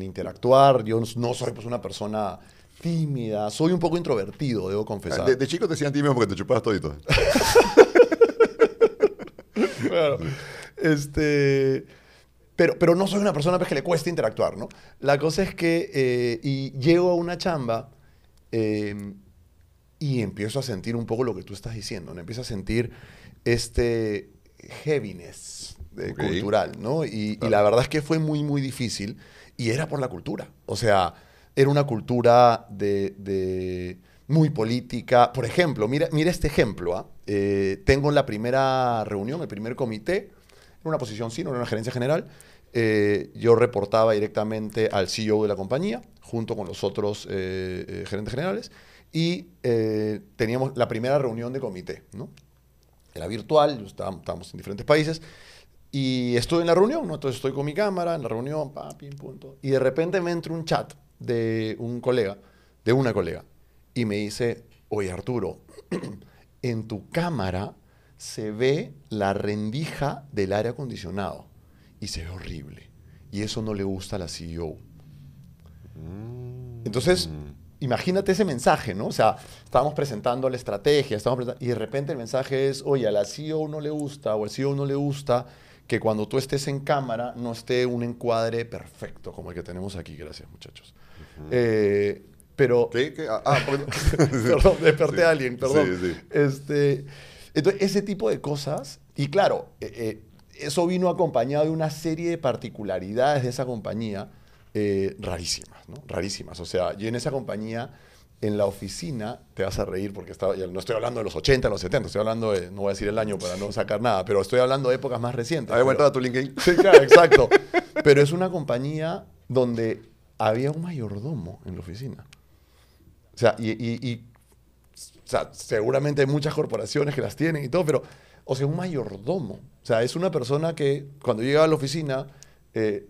interactuar. Yo no soy pues, una persona tímida, soy un poco introvertido, debo confesar. De, chico te decían tímido porque te chupabas todito. claro. Este, pero, pero no soy una persona pues, que le cuesta interactuar, ¿no? La cosa es que eh, y llego a una chamba em, y empiezo a sentir un poco lo que tú estás diciendo, ¿no? Empiezo a sentir este heaviness, cultural, ¿no? Y, la verdad es que fue muy, muy difícil y era por la cultura. O sea, era una cultura de, de muy política. Por ejemplo, mira, mira este ejemplo. ¿ah? Eh, tengo la primera reunión, el primer comité, en una posición sí, no en una gerencia general. eh, yo reportaba directamente al CEO de la compañía, junto con los otros eh, eh, gerentes generales, y eh, teníamos la primera reunión de comité. ¿no? Era virtual, estábamos, estábamos en diferentes países, y estuve en la reunión, ¿no? entonces estoy con mi cámara en la reunión, pa, pim, punto, y de repente me entra un chat de un colega, de una colega, y me dice, oye Arturo, en tu cámara se ve la rendija del aire acondicionado y se ve horrible. Y eso no le gusta a la CEO. Entonces, imagínate ese mensaje, ¿no? O sea, estábamos presentando la estrategia, estábamos y de repente el mensaje es, oye, a la CEO no le gusta o al CEO no le gusta que cuando tú estés en cámara no esté un encuadre perfecto como el que tenemos aquí. Gracias, muchachos. Eh, pero... ¿Qué? ¿Qué? Ah, ah, perdón. perdón, desperté Sí. a alguien, perdón. Sí, sí. Este, entonces, ese tipo de cosas, y claro, eh, eh, eso vino acompañado de una serie de particularidades de esa compañía rarísimas, ¿no? Rarísimas. O sea, yo en esa compañía, en la oficina, te vas a reír porque estaba, no estoy hablando de los 80, los 70, estoy hablando de, no voy a decir el año para no sacar nada, pero estoy hablando de épocas más recientes. A ver, voy a tu LinkedIn. Sí, claro, exacto. Pero es una compañía donde había un mayordomo en la oficina. O sea, y, y- y- o sea, seguramente hay muchas corporaciones que las tienen y todo, pero, o sea, un mayordomo. O sea, es una persona que cuando llegaba a la oficina, eh,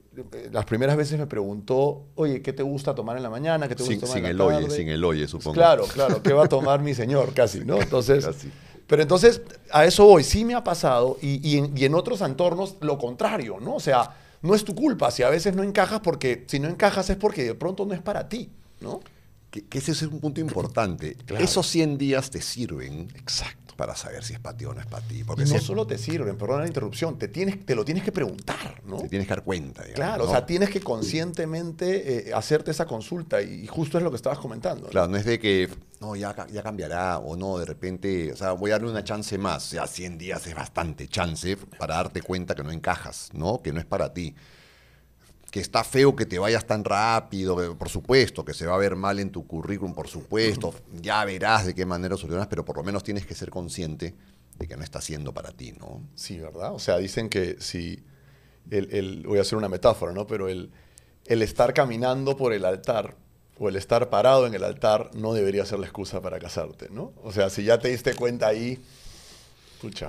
las primeras veces me preguntó, oye, ¿qué te gusta tomar en la mañana? ¿Qué te gusta Sin, tomar sin en el la oye, tarde?" sin el oye, supongo. Claro, claro, ¿qué va a tomar mi señor? Casi, ¿no? Entonces, Casi. pero entonces a eso voy, sí me ha pasado y, y en, y en otros entornos lo contrario, ¿no? O sea, no es tu culpa si a veces no encajas porque si no encajas es porque de pronto no es para ti, ¿no? Que, que ese es un punto importante. Claro. Esos 100 días te sirven Exacto. para saber si es para ti o no es para ti. Y Porque no si solo te sirven, perdona la interrupción, te, tienes, te lo tienes que preguntar, ¿no? te tienes que dar cuenta. digamos, Claro, ¿no? o sea, tienes que conscientemente eh, hacerte esa consulta y, y justo es lo que estabas comentando. ¿no? Claro, no es de que, no, ya, ya cambiará o no, de repente, o sea, voy a darle una chance más. O sea, 100 días es bastante chance para darte cuenta que no encajas, ¿no? Que no es para ti. Que está feo que te vayas tan rápido, por supuesto, que se va a ver mal en tu currículum, por supuesto. Ya verás de qué manera solucionas, pero por lo menos tienes que ser consciente de que no está siendo para ti, ¿no? Sí, ¿verdad? O sea, dicen que si, el, el- voy a hacer una metáfora, ¿no? Pero el, el estar caminando por el altar o el estar parado en el altar no debería ser la excusa para casarte, ¿no? O sea, si ya te diste cuenta ahí,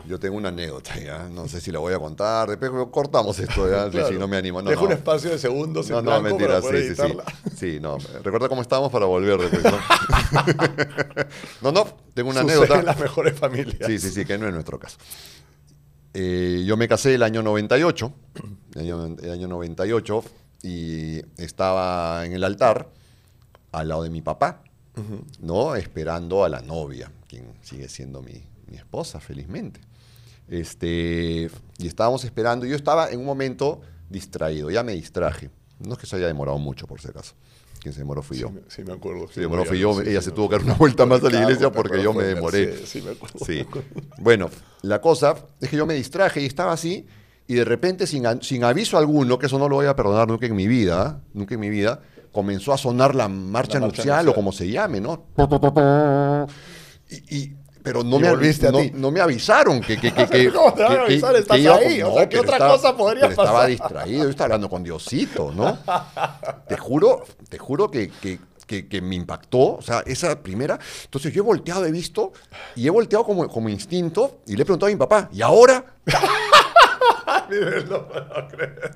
Yo tengo una anécdota, ¿ya? No sé si la voy a contar. Después cortamos esto, ¿ya? Claro. sí, no me animo. No, Dejo no. un espacio de segundos No, en no, mentira, para poder sí, sí, sí. Sí, no. Recuerda cómo estábamos para volver después, ¿no? no, no, tengo una Sucede anécdota. en las mejores familias. Sí, sí, sí, que no es nuestro caso. Eh, yo me casé el año 98, el año, el año 98, y estaba en el altar al lado de mi papá, ¿no? Esperando a la novia, quien sigue siendo mi, mi esposa, felizmente. Este, y estábamos esperando, yo estaba en un momento distraído, ya me distraje. No es que se haya demorado mucho, por si acaso. Quien se demoró fui yo. Sí, me- sí, me acuerdo. Se demoró fui yo, sí, ella se tuvo que dar una vuelta más a la iglesia porque yo me demoré. Mercedes, Sí, me acuerdo. Sí. Bueno, la cosa es que yo me distraje y estaba así, y de repente, sin, sin aviso alguno, que eso no lo voy a perdonar nunca en mi vida, nunca en mi vida, comenzó a sonar la marcha, La marcha nupcial, o como se llame, ¿no? Y, y- pero no me, volviste a ti. no me avisaron que, que, que, que- ¿Cómo te van a avisar? Estás iba- ahí, o sea, ¿qué otra estaba- cosa podría pero Estaba distraído, yo estaba hablando con Diosito, ¿no? Te juro, te juro que, que- que- me impactó, o sea, esa primera. Entonces yo he volteado, he visto, y he volteado como, como instinto, y le he preguntado a mi papá, ¿y ahora? No puedo creer.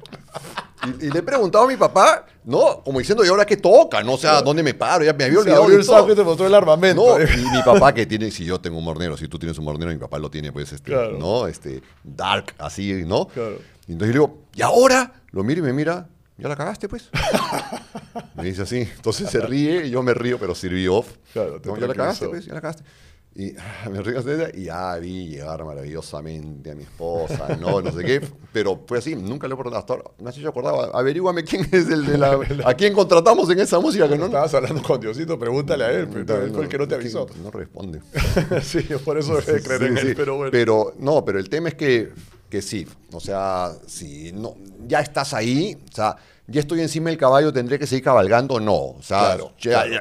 Y, y le he preguntado a mi papá, ¿no? Como diciendo, ¿y ahora qué toca? No sé a dónde me paro, ya me había Se olvidado. abrió el saco y te mostró el armamento. No, y mi papá que tiene, si yo tengo un mornero, si tú tienes un mornero, mi papá lo tiene, pues, este, Claro. ¿no? Este, dark, así, ¿no? Claro. Y entonces yo le digo, ¿y ahora? Lo miro y me mira, ¿ya la cagaste, pues? me dice así. Entonces se ríe y yo me río, pero sirvió. Claro, te no, ¿Ya la cagaste, pues? ¿Ya la cagaste? Y ah, me río así, y ya vi llegar maravillosamente a mi esposa, no, no sé qué, pero fue así, nunca le he preguntado hasta ahora, no sé si yo acordaba, averíguame quién es el de la, a quién contratamos en esa música que no, no, Estabas hablando con Diosito, pregúntale a él, pero él fue el que no te avisó. No responde. sí, por eso debe creer en Sí, él, sí. pero bueno. Pero, no, pero el tema es que que sí. O sea, si no, ya estás ahí, o sea, ya estoy encima del caballo, ¿tendré que seguir cabalgando? No. O sea, Claro,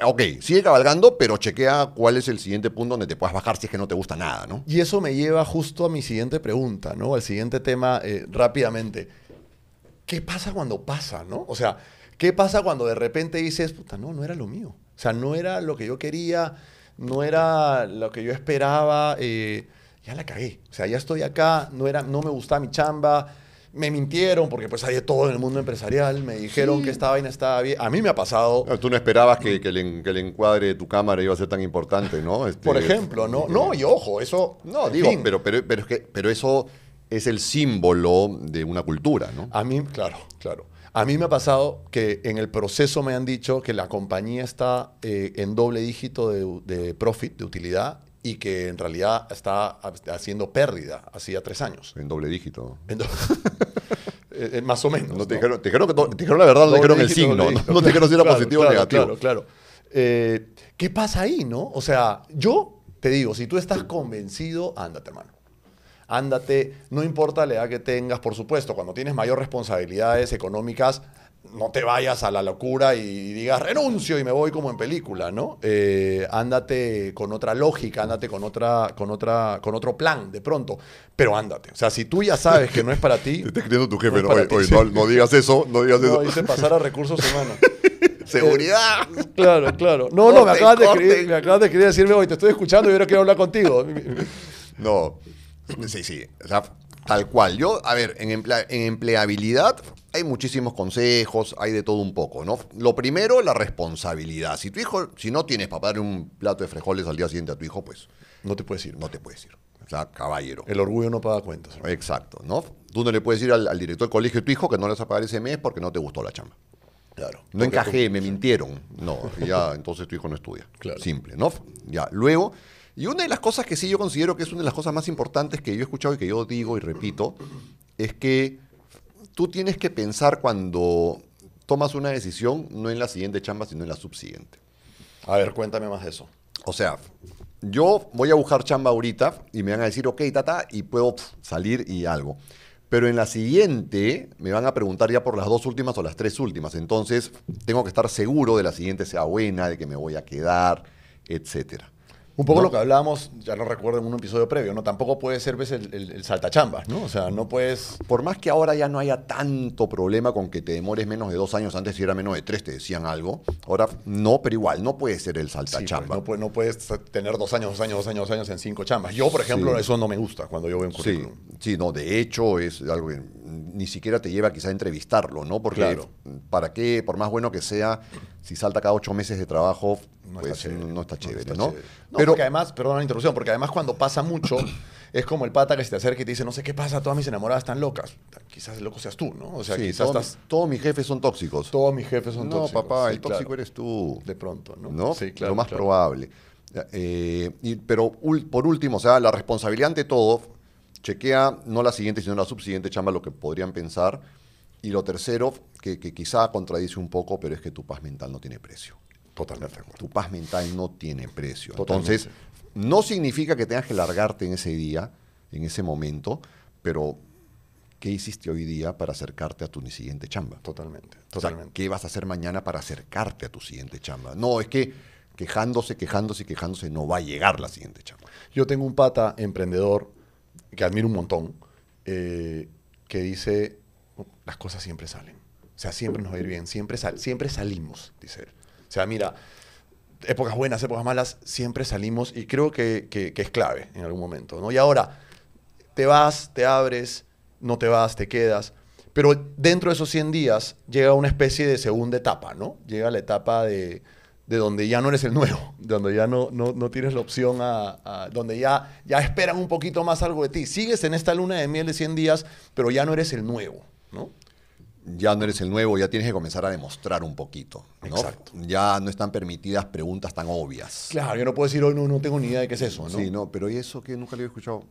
ok, sigue cabalgando, pero chequea cuál es el siguiente punto donde te puedas bajar si es que no te gusta nada, ¿no? Y eso me lleva justo a mi siguiente pregunta, ¿no? Al siguiente tema eh, rápidamente. ¿Qué pasa cuando pasa, no? O sea, ¿qué pasa cuando de repente dices, puta, no, no era lo mío? O sea, no era lo que yo quería, no era lo que yo esperaba, eh, ya la cagué. O sea, ya estoy acá, no, era, no me gustaba mi chamba, me mintieron, porque pues hay de todo en el mundo empresarial, me dijeron que esta vaina estaba bien. A mí me ha pasado, Ah, Tú no esperabas que, que el, en- que el encuadre de tu cámara iba a ser tan importante, ¿no? Este, por ejemplo, ¿no? No, y ojo, eso... No, digo, fin. pero, pero, pero, es que, pero eso es el símbolo de una cultura, ¿no? A mí, claro, claro. A mí me ha pasado que en el proceso me han dicho que la compañía está eh, en doble dígito de, de profit, de utilidad, y que en realidad está ha- haciendo pérdida hacía tres años. En doble dígito. En do- Eh, eh, más o menos. No, te, dijeron, te dijeron que te dijeron la verdad, no te dijeron el signo, no, te dijeron si era Claro, positivo o negativo. Claro, claro. Eh, ¿Qué pasa ahí, no? O sea, yo te digo, si tú estás convencido, ándate, hermano. Ándate, no importa la edad que tengas, por supuesto, cuando tienes mayor responsabilidades económicas, no te vayas a la locura y digas renuncio y me voy como en película, ¿no? Eh, ándate con otra lógica, ándate con otra, con otra, con otro plan, de pronto, pero ándate. O sea, si tú ya sabes que no es para ti, Te está escribiendo tu jefe, no, oye, oye, no, no digas eso, no digas no, eso. dice pasar a recursos humanos. Seguridad. Claro, claro. No, no, me acabas, de escribir, me acabas de escribir decirme, hoy te estoy escuchando y ahora quiero hablar contigo. No, sí, sí, o sea, tal cual. Yo, a ver, en, emplea- en empleabilidad hay muchísimos consejos, hay de todo un poco, ¿no? Lo primero, la responsabilidad. Si tu hijo, si no tienes para darle un plato de frijoles al día siguiente a tu hijo, pues No te puedes ir. no te puedes ir. O sea, caballero. El orgullo no paga cuentas. Exacto, ¿no? Tú no le puedes decir al, al director del colegio de tu hijo que no le vas a pagar ese mes porque no te gustó la chamba. Claro. No encajé, me mintieron. No, ya entonces tu hijo no estudia. Claro. Simple, ¿no? Ya, luego, y una de las cosas que sí yo considero que es una de las cosas más importantes que yo he escuchado y que yo digo y repito, es que tú tienes que pensar cuando tomas una decisión, no en la siguiente chamba, sino en la subsiguiente. A ver, cuéntame más de eso. O sea, yo voy a buscar chamba ahorita y me van a decir, ok, tata, y puedo salir y algo. Pero en la siguiente me van a preguntar ya por las dos últimas o las tres últimas. Entonces, tengo que estar seguro de la siguiente sea buena, de que me voy a quedar, etcétera. Un poco ¿No? lo que hablábamos, ya lo recuerdo en un episodio previo, ¿no? Tampoco puede ser ves, el, el, el saltachambas, ¿no? O sea, no puedes... Por más que ahora ya no haya tanto problema con que te demores menos de dos años, antes si era menos de tres te decían algo, ahora no, pero igual, no puede ser el Sí, pues, saltachamba. no, puedes, no puedes tener dos años, dos años, dos años, dos años en cinco chambas. Yo, por ejemplo, Sí. eso no me gusta cuando yo veo un Sí, currículum. sí, no, de hecho es algo que ni siquiera te lleva quizá a entrevistarlo, ¿no? Porque Claro. para qué, por más bueno que sea, si salta cada ocho meses de trabajo, No pues está chévere. no está chévere, está ¿no? chévere. No, Pero porque además, perdón la interrupción, porque además cuando pasa mucho, es como el pata que se te acerca y te dice, no sé qué pasa, todas mis enamoradas están locas. Quizás el loco seas tú, ¿no? O sea, sí, quizás todos, estás... todos mis jefes son tóxicos. Todos mis jefes son no, tóxicos. papá, Sí, el tóxico claro. eres tú. De pronto, ¿no? ¿no? Sí, claro. Lo más claro. probable. Eh, y- pero ul- por último, o sea, la responsabilidad ante todo, chequea no la siguiente, sino la subsiguiente chamba, lo que podrían pensar. Y lo tercero, que, que quizá contradice un poco, pero es que tu paz mental no tiene precio. Totalmente de acuerdo. Tu paz mental no tiene precio. Totalmente. Entonces, no significa que tengas que largarte en ese día, en ese momento, pero ¿qué hiciste hoy día para acercarte a tu siguiente chamba? Totalmente, O sea. ¿qué vas a hacer mañana para acercarte a tu siguiente chamba? No, es que quejándose, quejándose quejándose no va a llegar la siguiente chamba. Yo tengo un pata emprendedor que admiro un montón, eh, que dice, las cosas siempre salen. O sea, siempre nos va a ir bien, siempre, sal- siempre salimos, dice él. O sea, mira, épocas buenas, épocas malas, siempre salimos y creo que, que- es clave en algún momento. ¿no? Y ahora, te vas, te abres, no te vas, te quedas. Pero dentro de esos 100 días llega una especie de segunda etapa, ¿no? Llega la etapa de, de donde ya no eres el nuevo, donde ya no, no, no tienes la opción a, a- donde ya, ya esperan un poquito más algo de ti. Sigues en esta luna de miel de 100 días, pero ya no eres el nuevo, ¿no? Ya no eres el nuevo, ya tienes que comenzar a demostrar un poquito. ¿no? Exacto. Ya no están permitidas preguntas tan obvias. Claro, yo no puedo decir hoy no, no tengo ni idea de qué es eso, ¿no? Sí, no, pero ¿y eso que nunca lo había escuchado?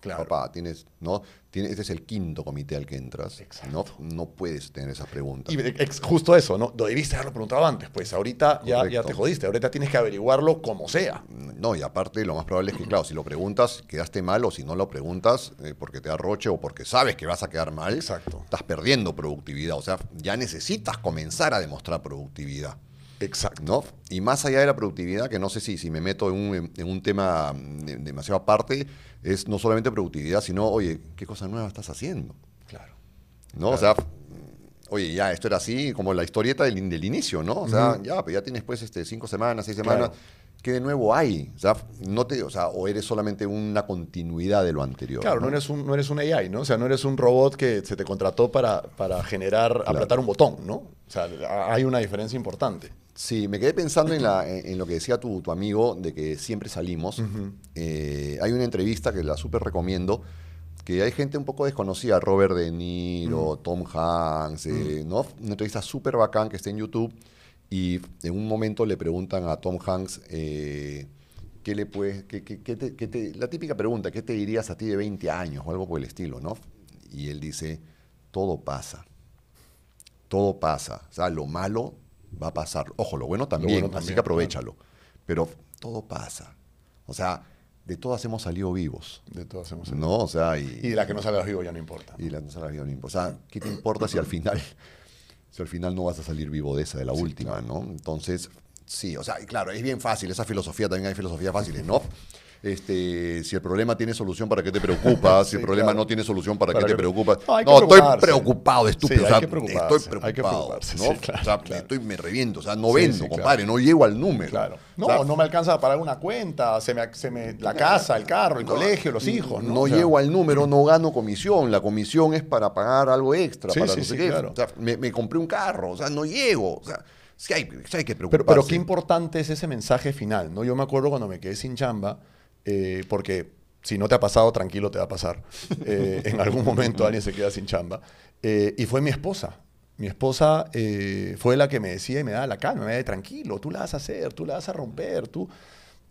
Claro. Papá, tienes, ¿no? Tienes, este es el quinto comité al que entras. ¿no? no puedes tener esas preguntas. Y ex- justo eso, ¿no? Lo debiste haberlo preguntado antes, pues ahorita ya, te jodiste, ahorita tienes que averiguarlo como sea. No, y aparte lo más probable es que, claro, si lo preguntas, quedaste mal, o si no lo preguntas eh, porque te da roche o porque sabes que vas a quedar mal, Exacto. estás perdiendo productividad. O sea, ya necesitas comenzar a demostrar productividad. Exacto. ¿no? Y más allá de la productividad, que no sé si, si me meto en un, en un tema mm, de- demasiado aparte, es no solamente productividad, sino, oye, ¿qué cosa nueva estás haciendo? Claro. ¿No? O sea, oye, ya, esto era así, como la historieta del, del inicio, ¿no? O sea, ya, pero ya tienes pues este, cinco semanas, seis semanas. Claro. ¿Qué de nuevo hay? O sea, no te, o sea, o eres solamente una continuidad de lo anterior. Claro, no eres, un, no eres un AI, ¿no? O sea, no eres un robot que se te contrató para, para generar, apretar un botón, ¿no? O sea, hay una diferencia importante. Sí, me quedé pensando en, la- en- en lo que decía tu, tu amigo de que siempre salimos. Eh, hay una entrevista que la súper recomiendo, que hay gente un poco desconocida, Robert De Niro, Tom Hanks, eh, ¿no? Una entrevista súper bacán que está en YouTube y en un momento le preguntan a Tom Hanks eh, qué le puedes, qué- qué- qué te- la típica pregunta, ¿qué te dirías a ti de 20 años o algo por el estilo, ¿no? Y él dice, todo pasa todo pasa. O sea, lo malo va a pasar. Ojo, lo bueno también, bueno así que aprovechalo. Pero todo pasa. O sea, de todas hemos salido vivos. De todas hacemos ¿No? O sea, y, Y de la que no salgas vivo ya no importa. y la no se la vida no importa. O sea, ¿qué te importa si al final, si al final no vas a salir vivo de esa, de la última, ¿no? Entonces, sí, o sea, claro, es bien fácil, esa filosofía también hay filosofías fáciles, ¿no? Este, si el problema tiene solución, ¿para qué te preocupas? Si el problema claro. no tiene solución, ¿para, ¿Para qué te preocupas? No, estoy preocupado, estúpido. Sí, o sea, estoy hay que preocupado. preocuparse, ¿no? sí, claro, o sea, claro. estoy, me reviento, o sea, no vendo, compadre, no llego al número. Claro. No, O sea, no me alcanza a pagar una cuenta, se me, se me- la casa, el carro, el colegio, los hijos. No, llego al número, no gano comisión. La comisión es para pagar algo extra, para no sé qué. O sea, me, me compré un carro, o sea, no llego. O sea, sí hay, hay que Pero, preocuparse. pero qué importante es ese mensaje final, ¿no? Yo me acuerdo cuando me quedé sin chamba, eh, porque si no te ha pasado, tranquilo, te va a pasar. Eh, en algún momento alguien se queda sin chamba. Eh, y fue mi esposa. Mi esposa fue la que me decía y me daba la calma, me decía, tranquilo, tú la vas a hacer, tú la vas a romper, tú,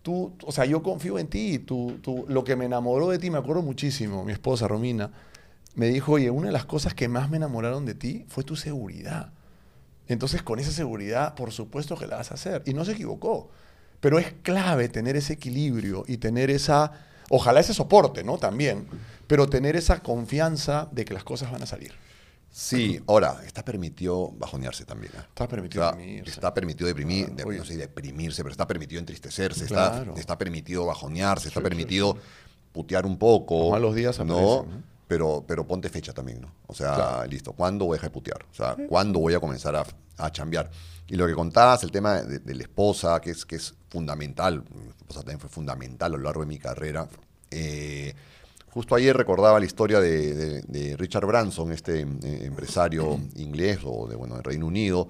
tú, o sea, yo confío en ti. Tú, tú, lo que me enamoró de ti, me acuerdo muchísimo, mi esposa Romina, me dijo, oye, una de las cosas que más me enamoraron de ti fue tu seguridad. Entonces, con esa seguridad, por supuesto que la vas a hacer. Y no se equivocó. Pero es clave tener ese equilibrio y tener esa, ojalá ese soporte, ¿no? También, pero tener esa confianza de que las cosas van a salir. Sí, ahora, está permitido bajonearse también. ¿eh? Está permitido O sea, deprimirse. Está permitido deprimir, Claro, de- oye. no sé, deprimirse, pero está permitido entristecerse, Claro. está, está permitido bajonearse, está Sí, sí, permitido putear un poco. Los malos días ¿no? Pero, pero ponte fecha también, ¿no? O sea, Claro. listo, ¿cuándo voy a dejar de putear? O sea, ¿cuándo voy a comenzar a, a chambear? Y lo que contabas, el tema de, de la esposa, que es, que es fundamental, esposa también fue fundamental a lo largo de mi carrera. Eh, justo ayer recordaba la historia de, de- de Richard Branson, este eh, empresario inglés o de, bueno, de Reino Unido,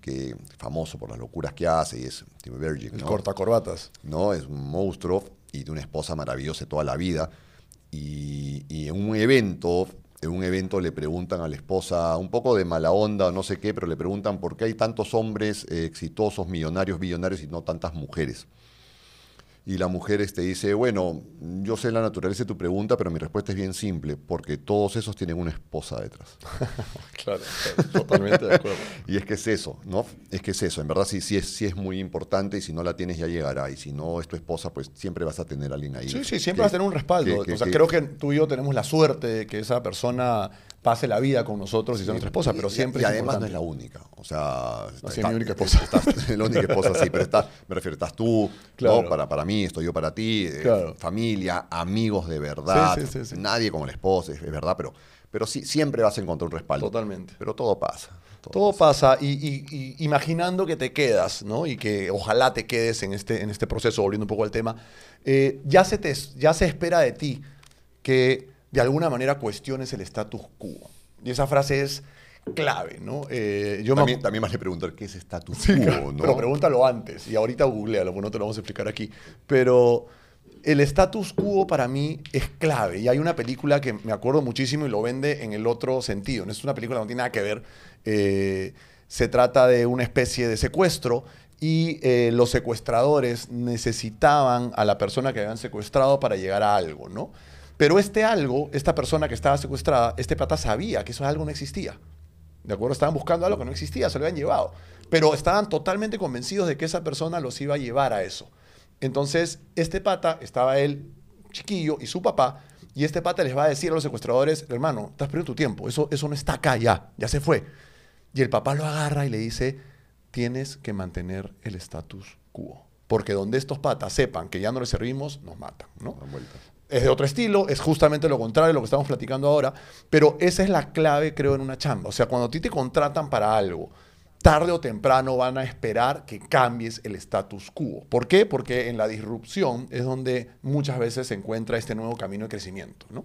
que famoso por las locuras que hace y es Tim Virgin, El ¿no? cortacorbatas. ¿no? Es un monstruo y de una esposa maravillosa toda la vida. Y, y en un evento, en un evento le preguntan a la esposa, un poco de mala onda, no sé qué, pero le preguntan por qué hay tantos hombres eh, exitosos, millonarios, billonarios y no tantas mujeres. Y la mujer este, dice, bueno, yo sé la naturaleza de tu pregunta, pero mi respuesta es bien simple, porque todos esos tienen una esposa detrás. Claro, totalmente de acuerdo. Y es que es eso, ¿no? Es que es eso. En verdad sí, sí, es, sí es muy importante y si no la tienes ya llegará. Y si no es tu esposa, pues siempre vas a tener a alguien ahí. Sí, sí, que- siempre vas a tener un respaldo. que- que- o sea, que- creo que tú y yo tenemos la suerte de que esa persona pase la vida con nosotros y sea nuestra esposa, pero Y- siempre y, es además no es la única. O sea, No, sí, es mi única esposa. estás- es la única esposa, sí, pero está, me refiero, estás tú, Claro. ¿no? Para, para mí, estoy yo para ti, eh, familia, amigos de verdad, Sí, nadie como la esposa, es, es verdad, pero, pero sí, siempre vas a encontrar un respaldo. Totalmente. Pero todo pasa. Todo pasa y, y- y imaginando que te quedas, ¿no? Y que ojalá te quedes en este, en este proceso, volviendo un poco al tema, eh, ya, se te, ya se espera de ti que de alguna manera cuestiones el status quo. Y esa frase es clave, ¿no? Eh, yo me También, acu- también vas a preguntar qué es status Sí, quo, claro, ¿no? Pero pregúntalo antes y ahorita googlealo, porque no te lo vamos a explicar aquí. Pero el status quo para mí es clave y hay una película que me acuerdo muchísimo y lo vende en el otro sentido. No es una película que no tiene nada que ver. eh, se trata de una especie de secuestro y eh, los secuestradores necesitaban a la persona que habían secuestrado para llegar a algo, ¿no? Pero este algo, esta persona que estaba secuestrada, este pata sabía que eso algo no existía. ¿De acuerdo? Estaban buscando algo que no existía, se lo habían llevado. Pero estaban totalmente convencidos de que esa persona los iba a llevar a eso. Entonces, este pata, estaba él chiquillo y su papá, y este pata les va a decir a los secuestradores, hermano, estás perdiendo tu tiempo, eso, eso no está acá ya, ya se fue. Y el papá lo agarra y le dice, tienes que mantener el status quo. Porque donde estos patas sepan que ya no les servimos, nos matan, ¿no? Es de otro estilo, es justamente lo contrario de lo que estamos platicando ahora, pero esa es la clave, creo, en una chamba. O sea, cuando a ti te contratan para algo, tarde o temprano van a esperar que cambies el status quo. ¿Por qué? Porque en la disrupción es donde muchas veces se encuentra este nuevo camino de crecimiento, ¿no?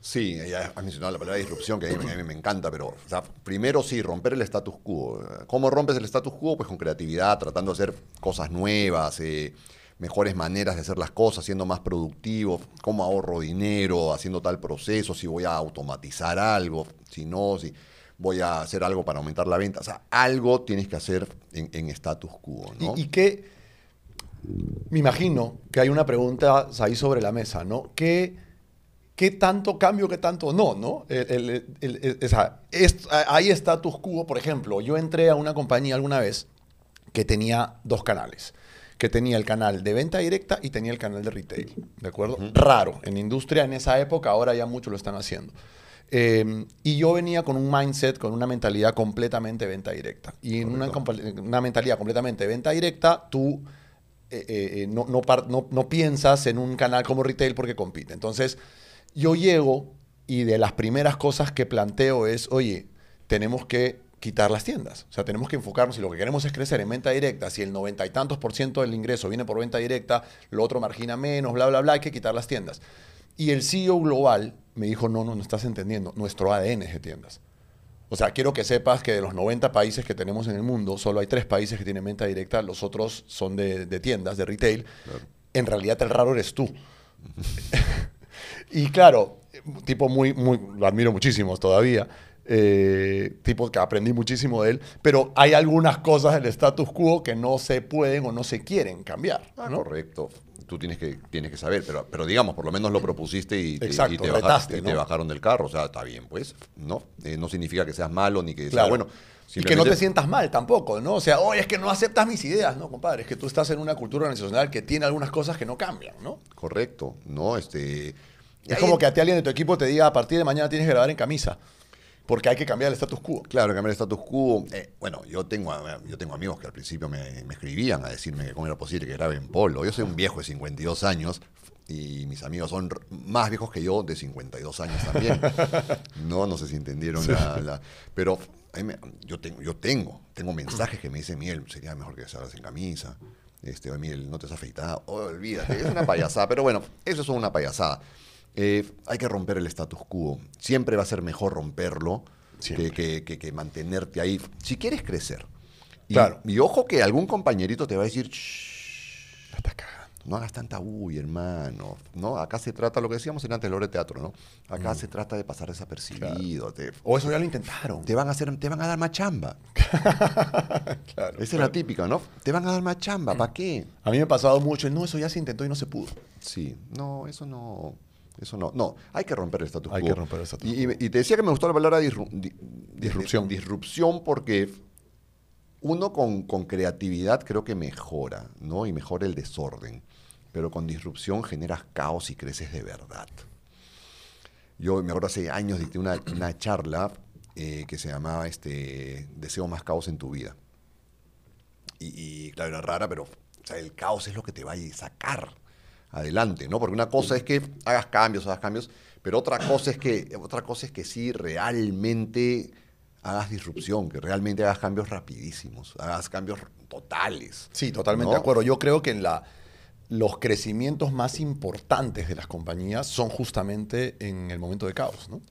Sí, ya has mencionado la palabra disrupción, que a mí, me encanta, pero primero sí, romper el status quo. ¿Cómo rompes el status quo? Pues con creatividad, tratando de hacer cosas nuevas, eh, mejores maneras de hacer las cosas, siendo más productivo, cómo ahorro dinero, haciendo tal proceso, si voy a automatizar algo, si no, si voy a hacer algo para aumentar la venta. O sea, algo tienes que hacer en, status quo, ¿no? ¿Y, qué? Me imagino que hay una pregunta ahí sobre la mesa, ¿no? ¿Qué, qué tanto cambio, qué tanto no, no? hay status quo, por ejemplo, yo entré a una compañía alguna vez que tenía dos canales que tenía el canal de venta directa y tenía el canal de retail, ¿de acuerdo? Raro, en industria en esa época, ahora ya muchos lo están haciendo. Em, y yo venía con un mindset, con una mentalidad completamente venta directa. Y en una, una, mentalidad completamente venta directa, tú eh, eh, eh, no, no, no, piensas en un canal como retail porque compite. Entonces, yo llego y de las primeras cosas que planteo es, oye, tenemos que quitar las tiendas. O sea, tenemos que enfocarnos, si lo que queremos es crecer en venta directa, si el noventa y tantos por ciento del ingreso viene por venta directa, lo otro margina menos, bla, bla, bla, hay que quitar las tiendas. Y el CEO global me dijo, no, no, no estás entendiendo, nuestro ADN es de tiendas. O sea, quiero que sepas que de los 90 países que tenemos en el mundo, solo hay tres países que tienen venta directa, los otros son de, tiendas, de retail. En realidad el raro eres tú. y claro, tipo muy, muy, lo admiro muchísimo todavía, eh, tipo que aprendí muchísimo de él, pero hay algunas cosas del status quo que no se pueden o no se quieren cambiar. Ah, correcto tú tienes que, tienes que saber, pero, pero digamos, por lo menos lo propusiste y, te, bajaron del carro. O sea, está bien, pues, ¿no? Eh, no significa que seas malo ni que sea bueno. Y que no te sientas mal tampoco, ¿no? O sea, oye, es que no aceptas mis ideas, ¿no, compadre? Es que tú estás en una cultura organizacional que tiene algunas cosas que no cambian, ¿no? Correcto, ¿no? Este... Es como que a ti alguien de tu equipo te diga, a partir de mañana tienes que grabar en camisa porque hay que cambiar el status quo. Claro, cambiar el status quo. Eh, bueno, yo tengo, yo tengo amigos que al principio me, escribían a decirme que cómo era posible que grabe en polo. Yo soy un viejo de 52 años y mis amigos son más viejos que yo de 52 años también. no, no sé si entendieron la, Pero yo, tengo, yo tengo, tengo mensajes que me dicen, Miguel, sería mejor que salgas en camisa. Este, Miguel, no te has afeitado. Oh, olvídate, es una payasada. Pero bueno, eso es una payasada. Eh, hay que romper el status quo. Siempre va a ser mejor romperlo que, mantenerte ahí. Si quieres crecer. Y, claro. y ojo que algún compañerito te va a decir, no hagas tanta uy, hermano. ¿no? Acá se trata, lo que decíamos en antes de teatro, ¿no? Acá mm. se trata de pasar desapercibido. o eso ya lo intentaron. Te van a, hacer, te van a dar más chamba. Esa es la típica, ¿no? Te van a dar más chamba, ¿para qué? A mí me ha pasado mucho, no, eso ya se intentó y no se pudo. Sí, no, eso no. Eso no. No, hay que romper el status hay quo. que romper el status y, y, te decía que me gustó la palabra disrupción. disrupción porque uno con, con, creatividad creo que mejora, ¿no? Y mejora el desorden. Pero con disrupción generas caos y creces de verdad. Yo me acuerdo hace años dicté una, una charla eh, que se llamaba este, Deseo más caos en tu vida. Y, y claro, era rara, pero o sea, el caos es lo que te va a sacar adelante, ¿no? Porque una cosa es que hagas cambios, hagas cambios, pero otra cosa es que, otra cosa es que sí realmente hagas disrupción, que realmente hagas cambios rapidísimos, hagas cambios totales. Sí, totalmente de acuerdo. Yo creo que en la, los crecimientos más importantes de las compañías son justamente en el momento de caos, ¿no?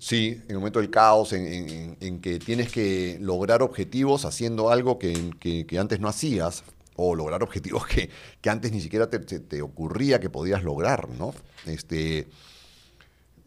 Sí, en el momento del caos, en, que tienes que lograr objetivos haciendo algo que, que antes no hacías, o lograr objetivos que, antes ni siquiera te, ocurría que podías lograr, ¿no? Este,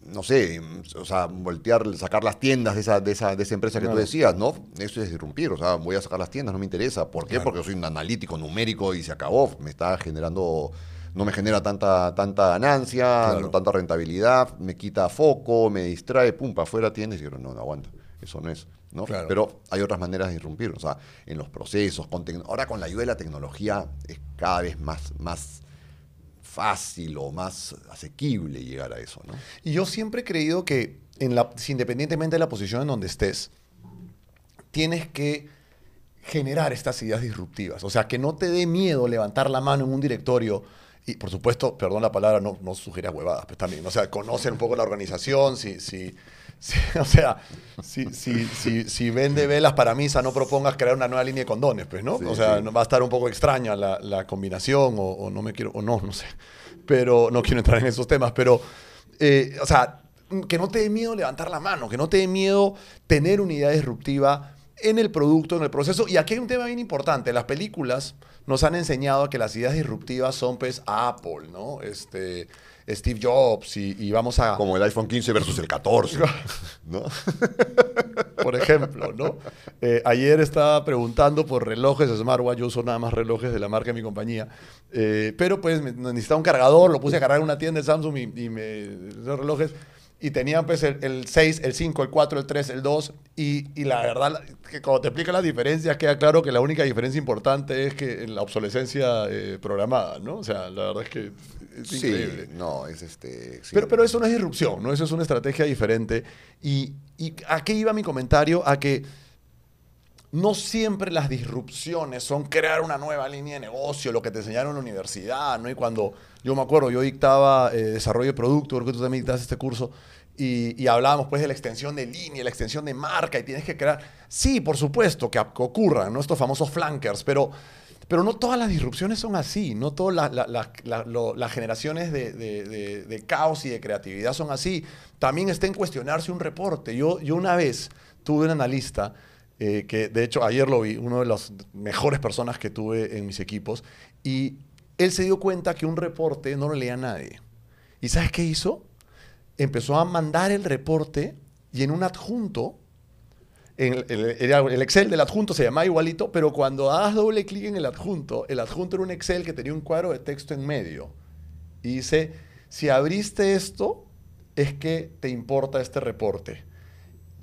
no sé, o sea, voltear, sacar las tiendas de esa, de esa, de esa empresa que tú decías, ¿no? Eso es disrumpir, o sea, voy a sacar las tiendas, no me interesa. ¿Por qué? Porque soy un analítico numérico y se acabó, me está generando no me genera tanta, tanta ganancia, Claro. no tanta rentabilidad, me quita foco, me distrae, pum, para afuera tienes y dijeron, no, no aguanta, eso no es. ¿No? Claro. Pero hay otras maneras de irrumpir, o sea, en los procesos, con ahora con la ayuda de la tecnología es cada vez más, más fácil o más asequible llegar a eso, ¿no? Y yo siempre he creído que, en la, independientemente de la posición en donde estés, tienes que generar estas ideas disruptivas. O sea, que no te dé miedo levantar la mano en un directorio. Y por supuesto, perdón la palabra, no, no sugieras huevadas, pues también. O sea, conocer un poco la organización, si, si- o sea, si, si, si, si vende velas para misa, no propongas crear una nueva línea de condones, pues, ¿no? Sí, o sea, sí. va a estar un poco extraña la, la combinación, o, o no me quiero, o no, no sé. Pero no quiero entrar en esos temas, pero, eh, o sea, que no te dé miedo levantar la mano, que no te dé miedo tener una idea disruptiva en el producto, en el proceso. Y aquí hay un tema bien importante. Las películas nos han enseñado que las ideas disruptivas son, pues, Apple, ¿no? Este, Steve Jobs y, y vamos a... Como el iPhone 15 versus el 14, ¿no? por ejemplo, ¿no? Eh, ayer estaba preguntando por relojes smartwatch, yo uso nada más relojes de la marca de mi compañía, Eh, pero pues necesitaba un cargador, lo puse a cargar en una tienda de Samsung y, y me, esos relojes, y tenían pues el, el 6, el 5, el 4, el 3, el 2, y, y la verdad, que cuando te explican las diferencias, queda claro que la única diferencia importante es que en la obsolescencia eh, programada, ¿no? O sea, la verdad es que es Sí, increíble. no, es este... sí. Pero, pero eso no es disrupción, ¿no? Eso es una estrategia diferente. Y, y a qué iba mi comentario? A que no siempre las disrupciones son crear una nueva línea de negocio, lo que te enseñaron en la universidad, ¿no? Y cuando, yo me acuerdo, yo dictaba eh, desarrollo de producto, creo que tú también dictaste este curso, y, y hablábamos pues de la extensión de línea, la extensión de marca, y tienes que crear... Sí, por supuesto, que, que ocurran, ¿no? Estos famosos flankers, pero... Pero no todas las disrupciones son así, no todas la- la- la- las generaciones de, de- de- caos y de creatividad son así. También está en cuestionarse un reporte. Yo, yo una vez tuve un analista eh, que, de hecho, ayer lo vi, una de las mejores personas que tuve en mis equipos, y él se dio cuenta que un reporte no lo leía nadie. ¿Y sabes qué hizo? Empezó a mandar el reporte y en un adjunto en el, Excel del adjunto se llamaba igualito, pero cuando das doble clic en el adjunto, el adjunto era un Excel que tenía un cuadro de texto en medio. Y dice, si abriste esto, es que te importa este reporte.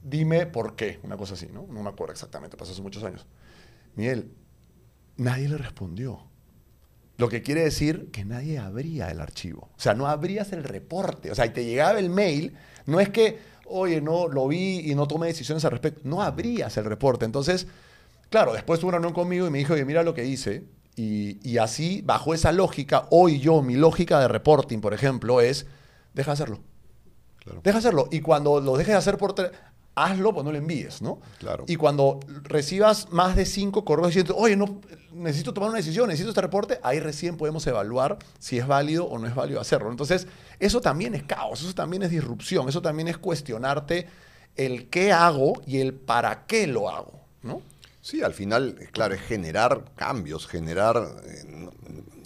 Dime por qué. Una cosa así, ¿no? No me acuerdo exactamente, pasó hace muchos años. Miguel, nadie le respondió. Lo que quiere decir que nadie abría el archivo. O sea, no abrías el reporte. O sea, y te llegaba el mail. No es que, oye, no, lo vi y no tomé decisiones al respecto. No abrías el reporte. Entonces, claro, después tuvo una reunión conmigo y me dijo, oye, mira lo que hice. Y, y así, bajo esa lógica, hoy yo, mi lógica de reporting, por ejemplo, es, deja de hacerlo. Claro. Deja de hacerlo. Y cuando lo dejes de hacer por... Hazlo, pues no lo envíes, ¿no? Claro. Y cuando recibas más de cinco correos diciendo, oye, no, necesito tomar una decisión, necesito este reporte, ahí recién podemos evaluar si es válido o no es válido hacerlo. Entonces, eso también es caos, eso también es disrupción, eso también es cuestionarte el qué hago y el para qué lo hago, ¿no? Sí, al final, claro, es generar cambios, generar, eh,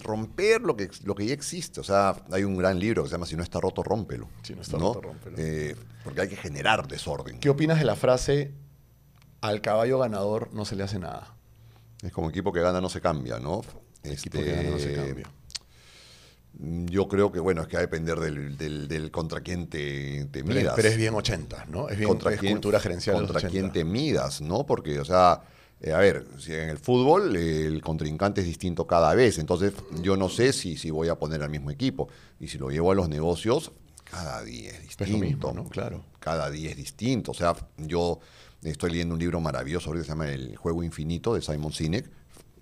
romper lo que, lo que ya existe. O sea, hay un gran libro que se llama Si no está roto, rómpelo. Si no está roto, rómpelo. Eh, porque hay que generar desorden. ¿Qué opinas de la frase, al caballo ganador no se le hace nada? Es como equipo que gana no se cambia, ¿no? Equipo que gana no se Este, cambia. Yo creo que, bueno, es que va a depender del, del- del contra quién te, te Pero, midas. pero es bien 80, ¿no? Es bien contra es quién, cultura gerencial de los contra 80. quién te midas, ¿no? Porque, o sea, eh, a ver, si en el fútbol eh, el contrincante es distinto cada vez, entonces yo no sé si, si voy a poner al mismo equipo. Y si lo llevo a los negocios, cada día es distinto. Es lo mismo, ¿no? Claro. Cada día es distinto. O sea, yo estoy leyendo un libro maravilloso que se llama El Juego Infinito de Simon Sinek,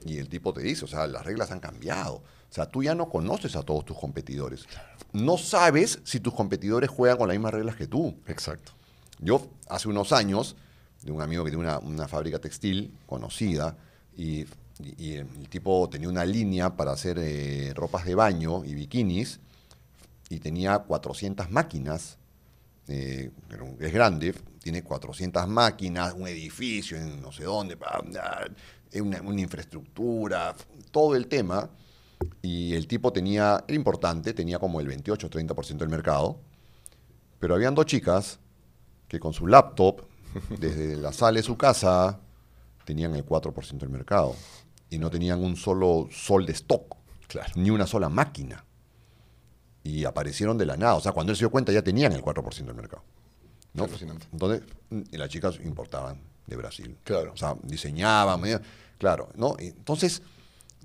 y el tipo te dice, o sea, las reglas han cambiado. O sea, tú ya no conoces a todos tus competidores. No sabes si tus competidores juegan con las mismas reglas que tú. Exacto. Yo hace unos años, de un amigo que tiene una, una fábrica textil conocida, y, y- el tipo tenía una línea para hacer eh, ropas de baño y bikinis, y tenía 400 máquinas, eh, es grande, tiene 400 máquinas, un edificio en no sé dónde, eh, una, una infraestructura, todo el tema, y el tipo tenía, era importante, tenía como el 28-30% del mercado, pero habían dos chicas que con su laptop, desde la sala de su casa, tenían el 4% del mercado. Y no tenían un solo sol de stock, Claro. ni una sola máquina. Y aparecieron de la nada. O sea, cuando él se dio cuenta ya tenían el 4% del mercado. ¿no? Entonces, y las chicas importaban de Brasil. Claro. O sea, diseñaban, claro, ¿no? Entonces,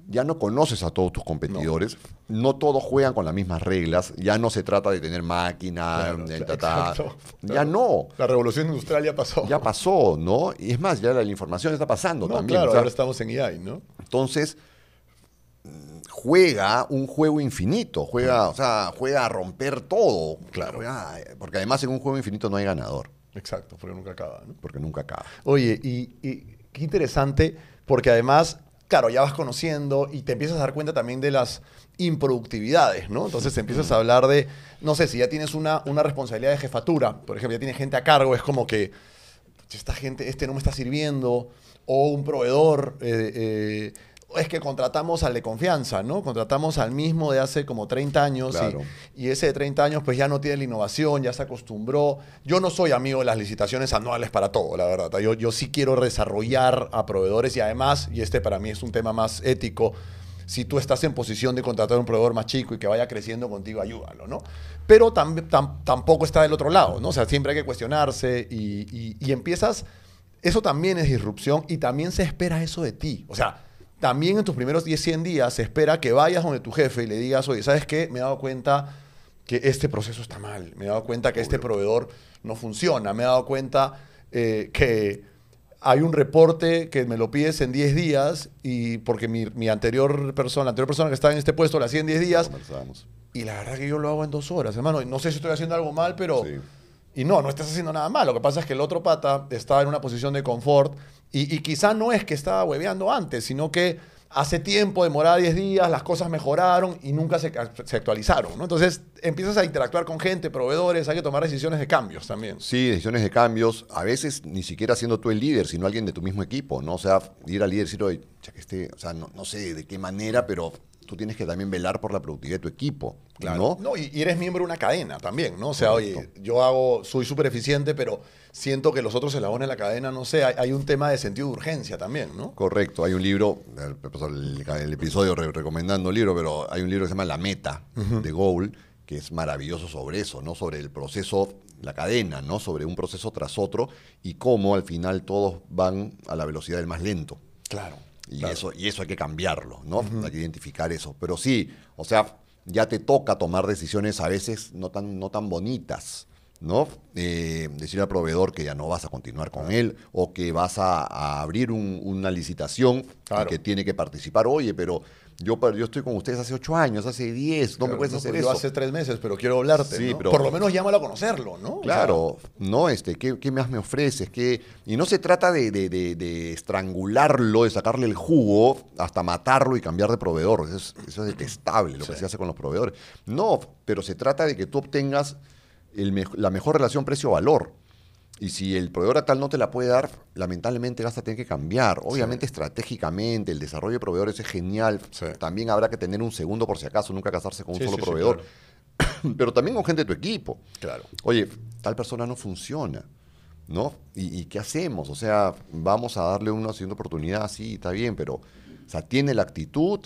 ya no conoces a todos tus competidores, no, todos juegan con las mismas reglas, ya no se trata de tener máquina, Claro, de claro, ta, ta. exacto, ya claro. no, La revolución industrial ya pasó. ya pasó, ¿no? Y es más, ya la, la información está pasando No, también. claro, o sea, ahora estamos en EI, ¿no? entonces, mm, juega un juego infinito, juega, o sea, juega a romper todo. Claro. Juega- porque además en un juego infinito no hay ganador, Exacto, porque nunca acaba, ¿no? porque nunca acaba. Oye, y, y qué interesante, porque además, claro, ya vas conociendo y te empiezas a dar cuenta también de las improductividades, ¿no? Entonces te empiezas a hablar de, no sé, si ya tienes una, una responsabilidad de jefatura, por ejemplo, ya tienes gente a cargo, es como que "Pucha, esta gente, este no me está sirviendo, o un proveedor, eh, eh, es que contratamos al de confianza, ¿no? Contratamos al mismo de hace como 30 años y- Claro. y, ese de 30 años pues ya no tiene la innovación, ya se acostumbró. Yo no soy amigo de las licitaciones anuales para todo, la verdad. Yo, yo sí quiero desarrollar a proveedores y además, y este para mí es un tema más ético, si tú estás en posición de contratar a un proveedor más chico y que vaya creciendo contigo, ayúdalo, ¿no? Pero tam- tam- tampoco está del otro lado, ¿no? O sea, siempre hay que cuestionarse y, y- y empiezas, eso también es disrupción y también se espera eso de ti. O sea, también en tus primeros 10, 100 días se espera que vayas donde tu jefe y le digas, oye, ¿sabes qué? Me he dado cuenta que este proceso está mal, me he dado cuenta que este proveedor no funciona, me he dado cuenta eh, que hay un reporte que me lo pides en 10 días y porque mi, mi anterior persona, la anterior persona que estaba en este puesto la hacía en 10 días y la verdad que yo lo hago en dos horas, hermano. No sé si estoy haciendo algo mal, pero... Sí. Y no, no estás haciendo nada mal. Lo que pasa es que el otro pata estaba en una posición de confort y, y quizá no es que estaba hueveando antes, sino que hace tiempo, demoraba 10 días, las cosas mejoraron y nunca se, se actualizaron. ¿no? Entonces empiezas a interactuar con gente, proveedores, hay que tomar decisiones de cambios también. Sí, decisiones de cambios, a veces ni siquiera siendo tú el líder, sino alguien de tu mismo equipo, ¿no? O sea, ir al líder y decir, oye, esté, o sea, no, no sé de qué manera, pero tú tienes que también velar por la productividad de tu equipo, ¿no? No, y, y eres miembro de una cadena también, ¿no? O sea, oye, yo hago, soy súper eficiente, pero siento que los otros eslabones de la cadena, no sé, hay, hay un tema de sentido de urgencia también, ¿no? Correcto, hay un libro, el, el episodio re- recomendando el libro, pero hay un libro que se llama La Meta, de Goal, que es maravilloso sobre eso, ¿no? Sobre el proceso, la cadena, ¿no? Sobre un proceso tras otro y cómo al final todos van a la velocidad del más lento. Claro. Y, claro. eso, y eso hay que cambiarlo, ¿no? Hay que identificar eso. Pero sí, o sea, ya te toca tomar decisiones a veces no tan, no tan bonitas, ¿no? Eh, decir al proveedor que ya no vas a continuar con él o que vas a, a abrir un- una licitación Claro. y que tiene que participar. Oye, pero yo, yo estoy con ustedes hace ocho años, hace diez, no me puedes no, hacer pues eso. Yo hace tres meses, pero quiero hablarte. Sí, ¿no? pero- Por lo menos llámalo a conocerlo, ¿no? O Claro, no, este, ¿qué, qué más me ofreces? ¿Qué? Y no se trata de, de- de- de estrangularlo, de sacarle el jugo hasta matarlo y cambiar de proveedor. Eso es, eso es detestable lo que Sí. se hace con los proveedores. No, pero se trata de que tú obtengas el la mejor relación precio-valor. Y si el proveedor actual no te la puede dar, lamentablemente vas a tener que cambiar. Obviamente, estratégicamente, el desarrollo de proveedores es genial. Sí. También habrá que tener un segundo por si acaso, nunca casarse con un Sí, solo proveedor. Pero también con gente de tu equipo. Claro. Oye, tal persona no funciona, ¿no? ¿Y, y qué hacemos? O sea, vamos a darle una siguiente oportunidad, sí, está bien, pero, o sea, tiene la actitud,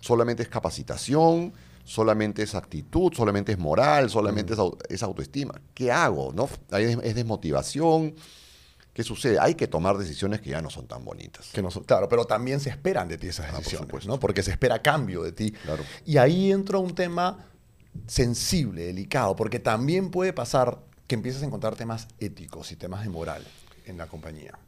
solamente es capacitación, solamente es actitud, solamente es moral, solamente es, au- es autoestima. ¿Qué hago? ¿No? Ahí es, es desmotivación. ¿Qué sucede? Hay que tomar decisiones que ya no son tan bonitas. Que no son- claro, pero también se esperan de ti esas Ah, por decisiones, supuesto. ¿no? Porque se espera cambio de ti. Claro. Y ahí entra un tema sensible, delicado, porque también puede pasar que empieces a encontrar temas éticos y temas de moral en la compañía.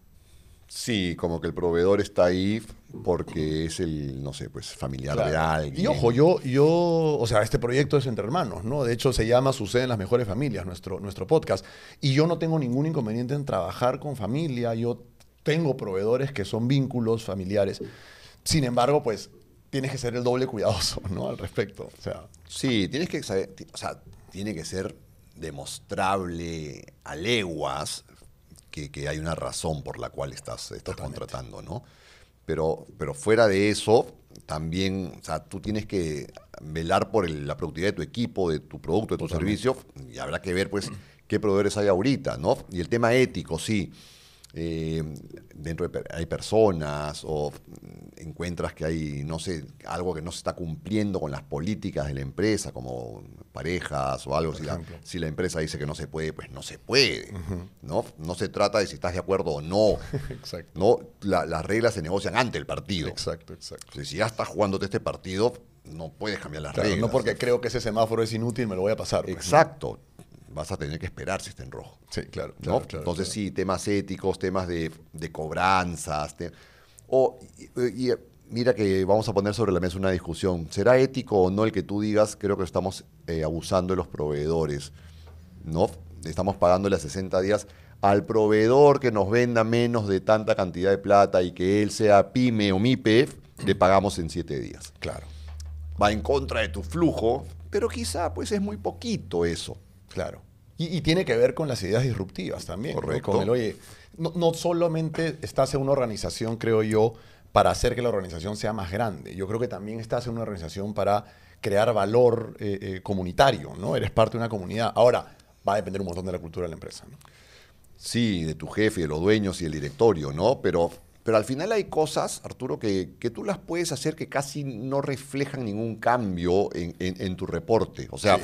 Sí, como que el proveedor está ahí porque es el, no sé, pues familiar de alguien. Y ojo, yo, yo, o sea, este proyecto es entre hermanos, ¿no? De hecho, se llama Sucede en las mejores familias, nuestro, nuestro podcast. Y yo no tengo ningún inconveniente en trabajar con familia. Yo tengo proveedores que son vínculos familiares. Sin embargo, pues tienes que ser el doble cuidadoso, ¿no? Al respecto. O sea, Sí, tienes que saber, o sea, tiene que ser demostrable a leguas que, que hay una razón por la cual estás, estás Totalmente. contratando, ¿no? Pero, pero fuera de eso, también, o sea, tú tienes que velar por el- la productividad de tu equipo, de tu producto, de tu Totalmente. servicio, y habrá que ver, pues, qué proveedores hay ahorita, ¿no? Y el tema ético, sí. Eh, dentro de, hay personas o encuentras que hay, no sé, algo que no se está cumpliendo con las políticas de la empresa, como parejas o algo. Si la, si la, empresa dice que no se puede, pues no se puede. ¿no? no se trata de si estás de acuerdo o no. exacto. ¿no? las reglas se negocian ante el partido. Exacto, exacto. si ya estás jugándote este partido, no puedes cambiar las reglas. No porque creo que ese semáforo es inútil, me lo voy a pasar. Pues, exacto vas a tener que esperar si está en rojo. Sí, claro. Entonces sí, temas éticos, temas de, cobranzas. o, y, mira que vamos a poner sobre la mesa una discusión. ¿Será ético o no el que tú digas, creo que estamos eh, abusando de los proveedores? ¿No? Estamos pagándole a 60 días al proveedor que nos venda menos de tanta cantidad de plata y que él sea pyme o MIPEF, le pagamos en 7 días. Claro. Va en contra de tu flujo, pero quizá pues es muy poquito eso. Claro. Y, tiene que ver con las ideas disruptivas también. Correcto. Con el, oye, no, solamente estás en una organización, creo yo, para hacer que la organización sea más grande. Yo creo que también estás en una organización para crear valor eh, eh, comunitario, ¿no? Eres parte de una comunidad. Ahora, va a depender un montón de la cultura de la empresa, ¿no? Sí, de tu jefe, de los dueños y el directorio, ¿no? Pero pero al final hay cosas, Arturo, que, que, tú las puedes hacer que casi no reflejan ningún cambio en, en, tu reporte. O sea,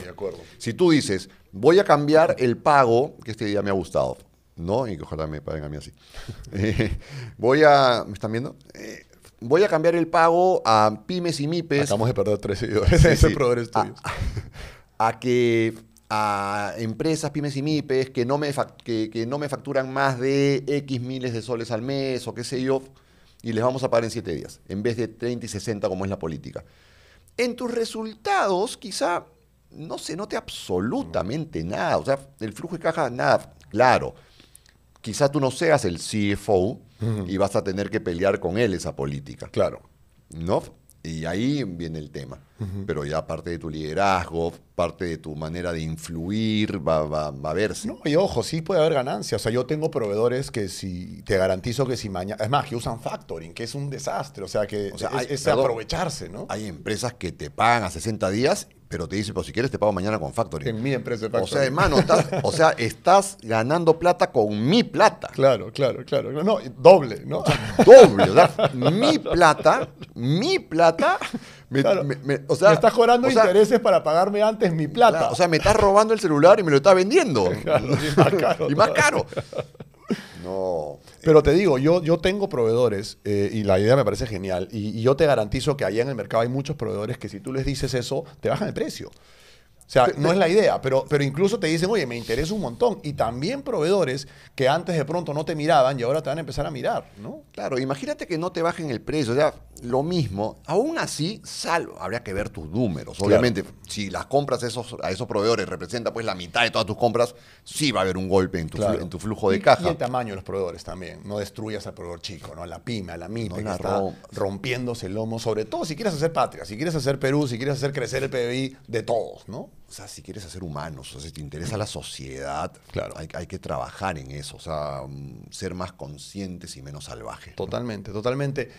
si tú dices, voy a cambiar el pago, que este día me ha gustado, ¿no? Y que ojalá me paguen a mí así. Eh, voy a. ¿Me están viendo? Eh, voy a cambiar el pago a pymes y mipes. Acabamos de perder tres seguidores. Ese proveedores tuyos. a que a empresas, pymes y MIPES que no, me que, no me facturan más de X miles de soles al mes o qué sé yo, y les vamos a pagar en 7 días, en vez de 30 y 60 como es la política. En tus resultados quizá no se note absolutamente nada, o sea, el flujo de caja, nada, claro. Quizá tú no seas el CFO y vas a tener que pelear con él esa política. Claro. ¿No? Y ahí viene el tema. Pero ya parte de tu liderazgo, parte de tu manera de influir, va, va, va, a verse. No, y ojo, sí puede haber ganancias. O sea, yo tengo proveedores que si, te garantizo que si mañana, es más, que usan factoring, que es un desastre. O sea, que es, aprovecharse, ¿no? Hay empresas que te pagan a 60 días pero te dice, pues si quieres te pago mañana con Factory. En mi empresa de Factory. O sea, hermano, estás, o sea, estás ganando plata con mi plata. Claro, claro, claro. No, doble, ¿no? doble, ¿verdad? mi plata, mi plata. Me, o sea, me estás cobrando intereses para pagarme antes mi plata. o sea, me estás robando el celular y me lo estás vendiendo. y más caro. y más caro. No. Pero te digo, yo, yo tengo proveedores eh, y la idea me parece genial. Y, y, yo te garantizo que allá en el mercado hay muchos proveedores que si tú les dices eso, te bajan el precio. O sea, no es la idea, pero, pero incluso te dicen, oye, me interesa un montón. Y también proveedores que antes de pronto no te miraban y ahora te van a empezar a mirar, ¿no? Claro, imagínate que no te bajen el precio, o sea, lo mismo. Aún así, salvo, habría que ver tus números. Obviamente, si las compras a esos, a esos proveedores representa pues la mitad de todas tus compras, sí va a haber un golpe en tu, en tu flujo de caja. Y el tamaño de los proveedores también. No destruyas al proveedor chico, ¿no? A la pyme, a la MIPE, que está rompiéndose el lomo. Sobre todo si quieres hacer patria, si quieres hacer Perú, si quieres hacer crecer el PBI de todos, ¿no? O sea, si quieres hacer humanos, o sea, si te interesa la sociedad, claro. hay, que trabajar en eso, o sea, mm, ser más conscientes y menos salvajes. Totalmente, totalmente.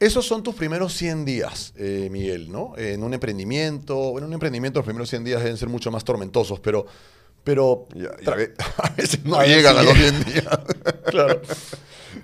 Esos son tus primeros 100 días, eh, Miguel, ¿no? En un emprendimiento, en un emprendimiento los primeros 100 días deben ser mucho más tormentosos, pero... pero a veces no llegan a los 100 días. claro,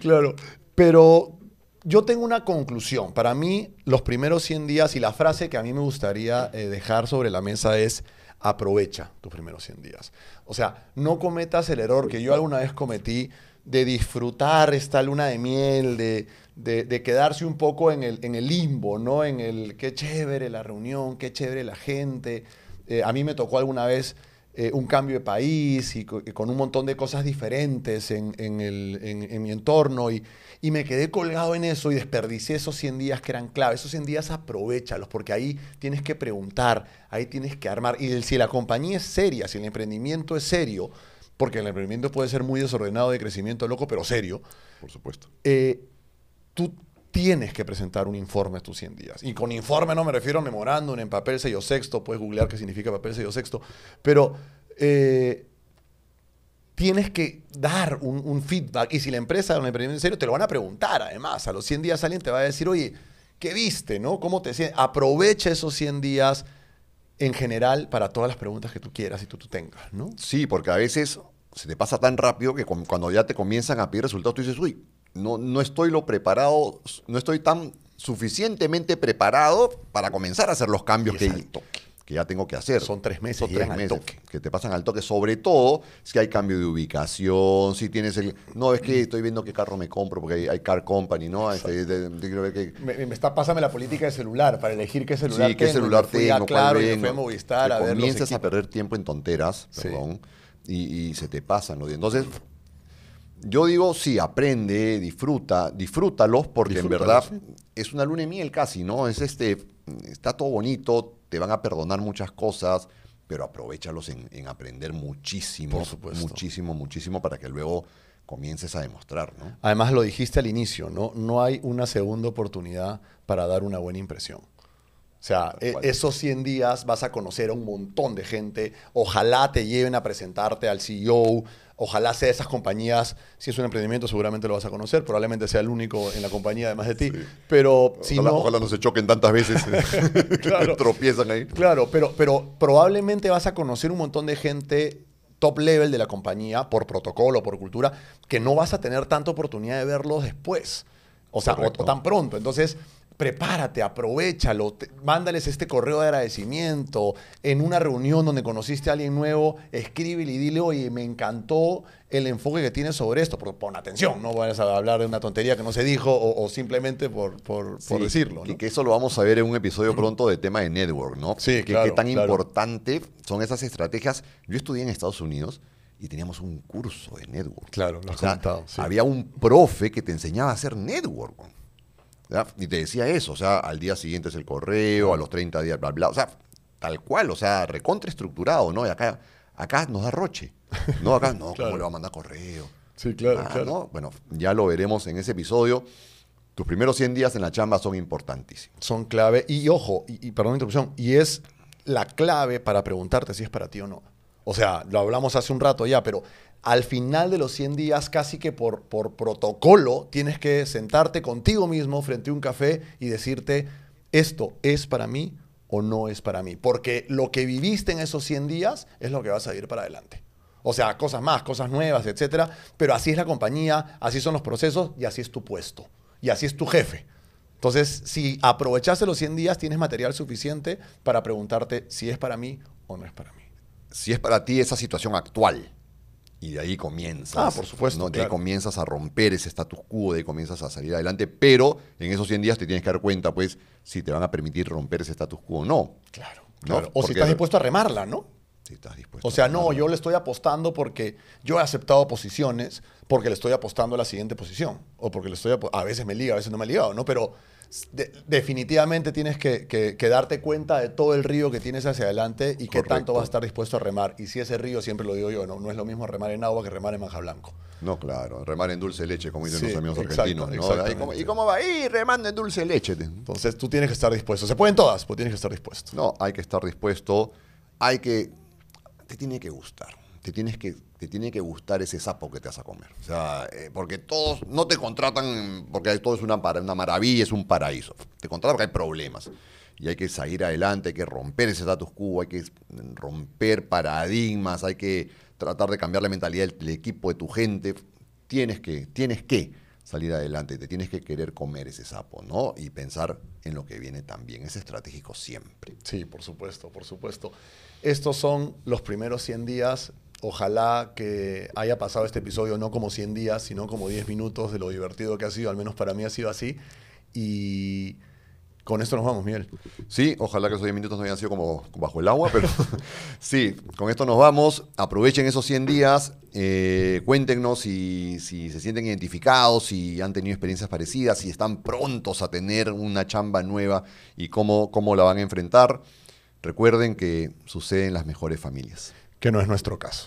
claro. Pero yo tengo una conclusión. Para mí, los primeros 100 días y la frase que a mí me gustaría eh, dejar sobre la mesa es aprovecha tus primeros 100 días. O sea, no cometas el error que yo alguna vez cometí de disfrutar esta luna de miel, de, de, quedarse un poco en el, en el, limbo, ¿no? En el qué chévere la reunión, qué chévere la gente. Eh, a mí me tocó alguna vez eh, un cambio de país y con un montón de cosas diferentes en, en, el, en mi entorno y, y me quedé colgado en eso y desperdicié esos 100 días que eran clave. Esos 100 días aprovechalos porque ahí tienes que preguntar, ahí tienes que armar. Y si la compañía es seria, si el emprendimiento es serio, porque el emprendimiento puede ser muy desordenado de crecimiento loco, pero serio. Por supuesto. Eh, tú tienes que presentar un informe tus 100 días. Y con informe no me refiero a memorándum en papel sello sexto, puedes googlear qué significa papel sello sexto, pero eh, tienes que dar un, feedback. Y si la empresa el emprendimiento en serio, te lo van a preguntar además. A los 100 días alguien te va a decir, oye, ¿qué viste? ¿no? ¿Cómo te sientes? Aprovecha esos 100 días en general para todas las preguntas que tú quieras y tú, tú tengas, ¿no? Sí, porque a veces, se te pasa tan rápido que cu- cuando ya te comienzan a pedir resultados, tú dices, uy, no, no estoy lo preparado, no estoy tan suficientemente preparado para comenzar a hacer los cambios que, al toque. que ya tengo que hacer. Son tres meses, Son tres al meses toque. que te pasan al toque, sobre todo si hay cambio de ubicación, si tienes el... No, es que estoy viendo qué carro me compro, porque hay, hay car company, ¿no? Este, de- de- qué... Me, me está, pásame la política de celular para elegir qué celular Sí, qué tengo. celular a tengo, Claro, cuál y me fui a vengo. Movistar a ver los comienzas a perder tiempo en tonteras, Sí. perdón, y, y se te pasan los días. Entonces, yo digo, sí, aprende, disfruta, disfrútalos, porque en verdad es una luna de miel casi, ¿no? Es este, está todo bonito, te van a perdonar muchas cosas, pero aprovechalos en, en aprender muchísimo, Por supuesto. muchísimo, muchísimo, para que luego comiences a demostrar, ¿no? Además, lo dijiste al inicio, ¿no? No hay una segunda oportunidad para dar una buena impresión. O sea, e- esos 100 días vas a conocer a un montón de gente. Ojalá te lleven a presentarte al CEO. Ojalá sea esas compañías. Si es un emprendimiento, seguramente lo vas a conocer. Probablemente sea el único en la compañía, además de ti. Pero si ojalá, no. ojalá no se choquen tantas veces, Claro. tropiezan ahí. Claro, pero, pero probablemente vas a conocer un montón de gente top level de la compañía, por protocolo, por cultura, que no vas a tener tanta oportunidad de verlos después. O sea, o tan pronto. Entonces, prepárate, aprovechalo, te- mándales este correo de agradecimiento. En una reunión donde conociste a alguien nuevo, escríbele y dile, oye, me encantó el enfoque que tienes sobre esto. Pero pon atención, no vayas a hablar de una tontería que no se dijo o, o simplemente por, por, decirlo. ¿no? que eso lo vamos a ver en un episodio pronto de tema de network, ¿no? Sí, que, claro, Qué tan claro. importante son esas estrategias. Yo estudié en Estados Unidos y teníamos un curso de network. Claro, lo has O sea, comentado, sí. Había un profe que te enseñaba a hacer network. Y te decía eso, o sea, al día siguiente es el correo, a los 30 días, bla, bla. O sea, tal cual, o sea, recontra estructurado, ¿no? Y acá, acá nos da roche. No, acá, no, Claro. ¿cómo le va a mandar correo? Sí, claro, Ah, claro. ¿no? Bueno, ya lo veremos en ese episodio. Tus primeros 100 días en la chamba son importantísimos. son clave. Y ojo, y, y perdón la interrupción, y es la clave para preguntarte si es para ti o no. O sea, lo hablamos hace un rato ya, pero al final de los 100 días, casi que por, por protocolo, tienes que sentarte contigo mismo frente a un café y decirte, esto es para mí o no es para mí. Porque lo que viviste en esos 100 días es lo que vas a ir para adelante. O sea, cosas más, cosas nuevas, etcétera. Pero así es la compañía, así son los procesos y así es tu puesto. Y así es tu jefe. Entonces, si aprovechaste los 100 días, tienes material suficiente para preguntarte si es para mí o no es para mí. Si es para ti esa situación actual, y de ahí comienzas. Ah, por supuesto, ¿no? De ahí claro. comienzas a romper ese status quo, de ahí comienzas a salir adelante, pero en esos 100 días te tienes que dar cuenta, pues, si te van a permitir romper ese status quo o no. Claro, ¿no? claro. O si estás dispuesto a remarla, ¿no? Si estás dispuesto. O sea, a no, yo le estoy apostando porque yo he aceptado posiciones porque le estoy apostando a la siguiente posición. O porque le estoy A veces me liga, a veces no me ha ligado, ¿no? Pero de- definitivamente tienes que, que- que darte cuenta de todo el río que tienes hacia adelante y qué tanto vas a estar dispuesto a remar. Y si ese río, siempre lo digo yo, no, no es lo mismo remar en agua que remar en manja blanco. No, claro, remar en dulce leche, como dicen Sí, los amigos exacto, argentinos. Ahí como- ¿Y cómo va? Y remando en dulce leche. Entonces tú tienes que estar dispuesto. Se pueden todas, pero tienes que estar dispuesto. No, hay que estar dispuesto, hay que, te tiene que gustar, te tienes que, tiene que gustar ese sapo que te vas a comer. O sea, eh, porque todos no te contratan porque todo es una, una maravilla, es un paraíso. Te contratan porque hay problemas. Y hay que salir adelante, hay que romper ese status quo, hay que romper paradigmas, hay que tratar de cambiar la mentalidad del, del equipo, de tu gente. Tienes que, tienes que salir adelante, te tienes que querer comer ese sapo, ¿no? Y pensar en lo que viene también. Es estratégico siempre. Sí, por supuesto, por supuesto. Estos son los primeros 100 días. Ojalá que haya pasado este episodio no como 100 días, sino como 10 minutos de lo divertido que ha sido. Al menos para mí ha sido así. Y con esto nos vamos, Miguel. Sí, ojalá que esos 10 minutos no hayan sido como bajo el agua, pero sí, con esto nos vamos. Aprovechen esos 100 días, eh, cuéntenos si, si se sienten identificados, si han tenido experiencias parecidas, si están prontos a tener una chamba nueva y cómo, cómo la van a enfrentar. Recuerden que sucede en las mejores familias. Que no es nuestro caso.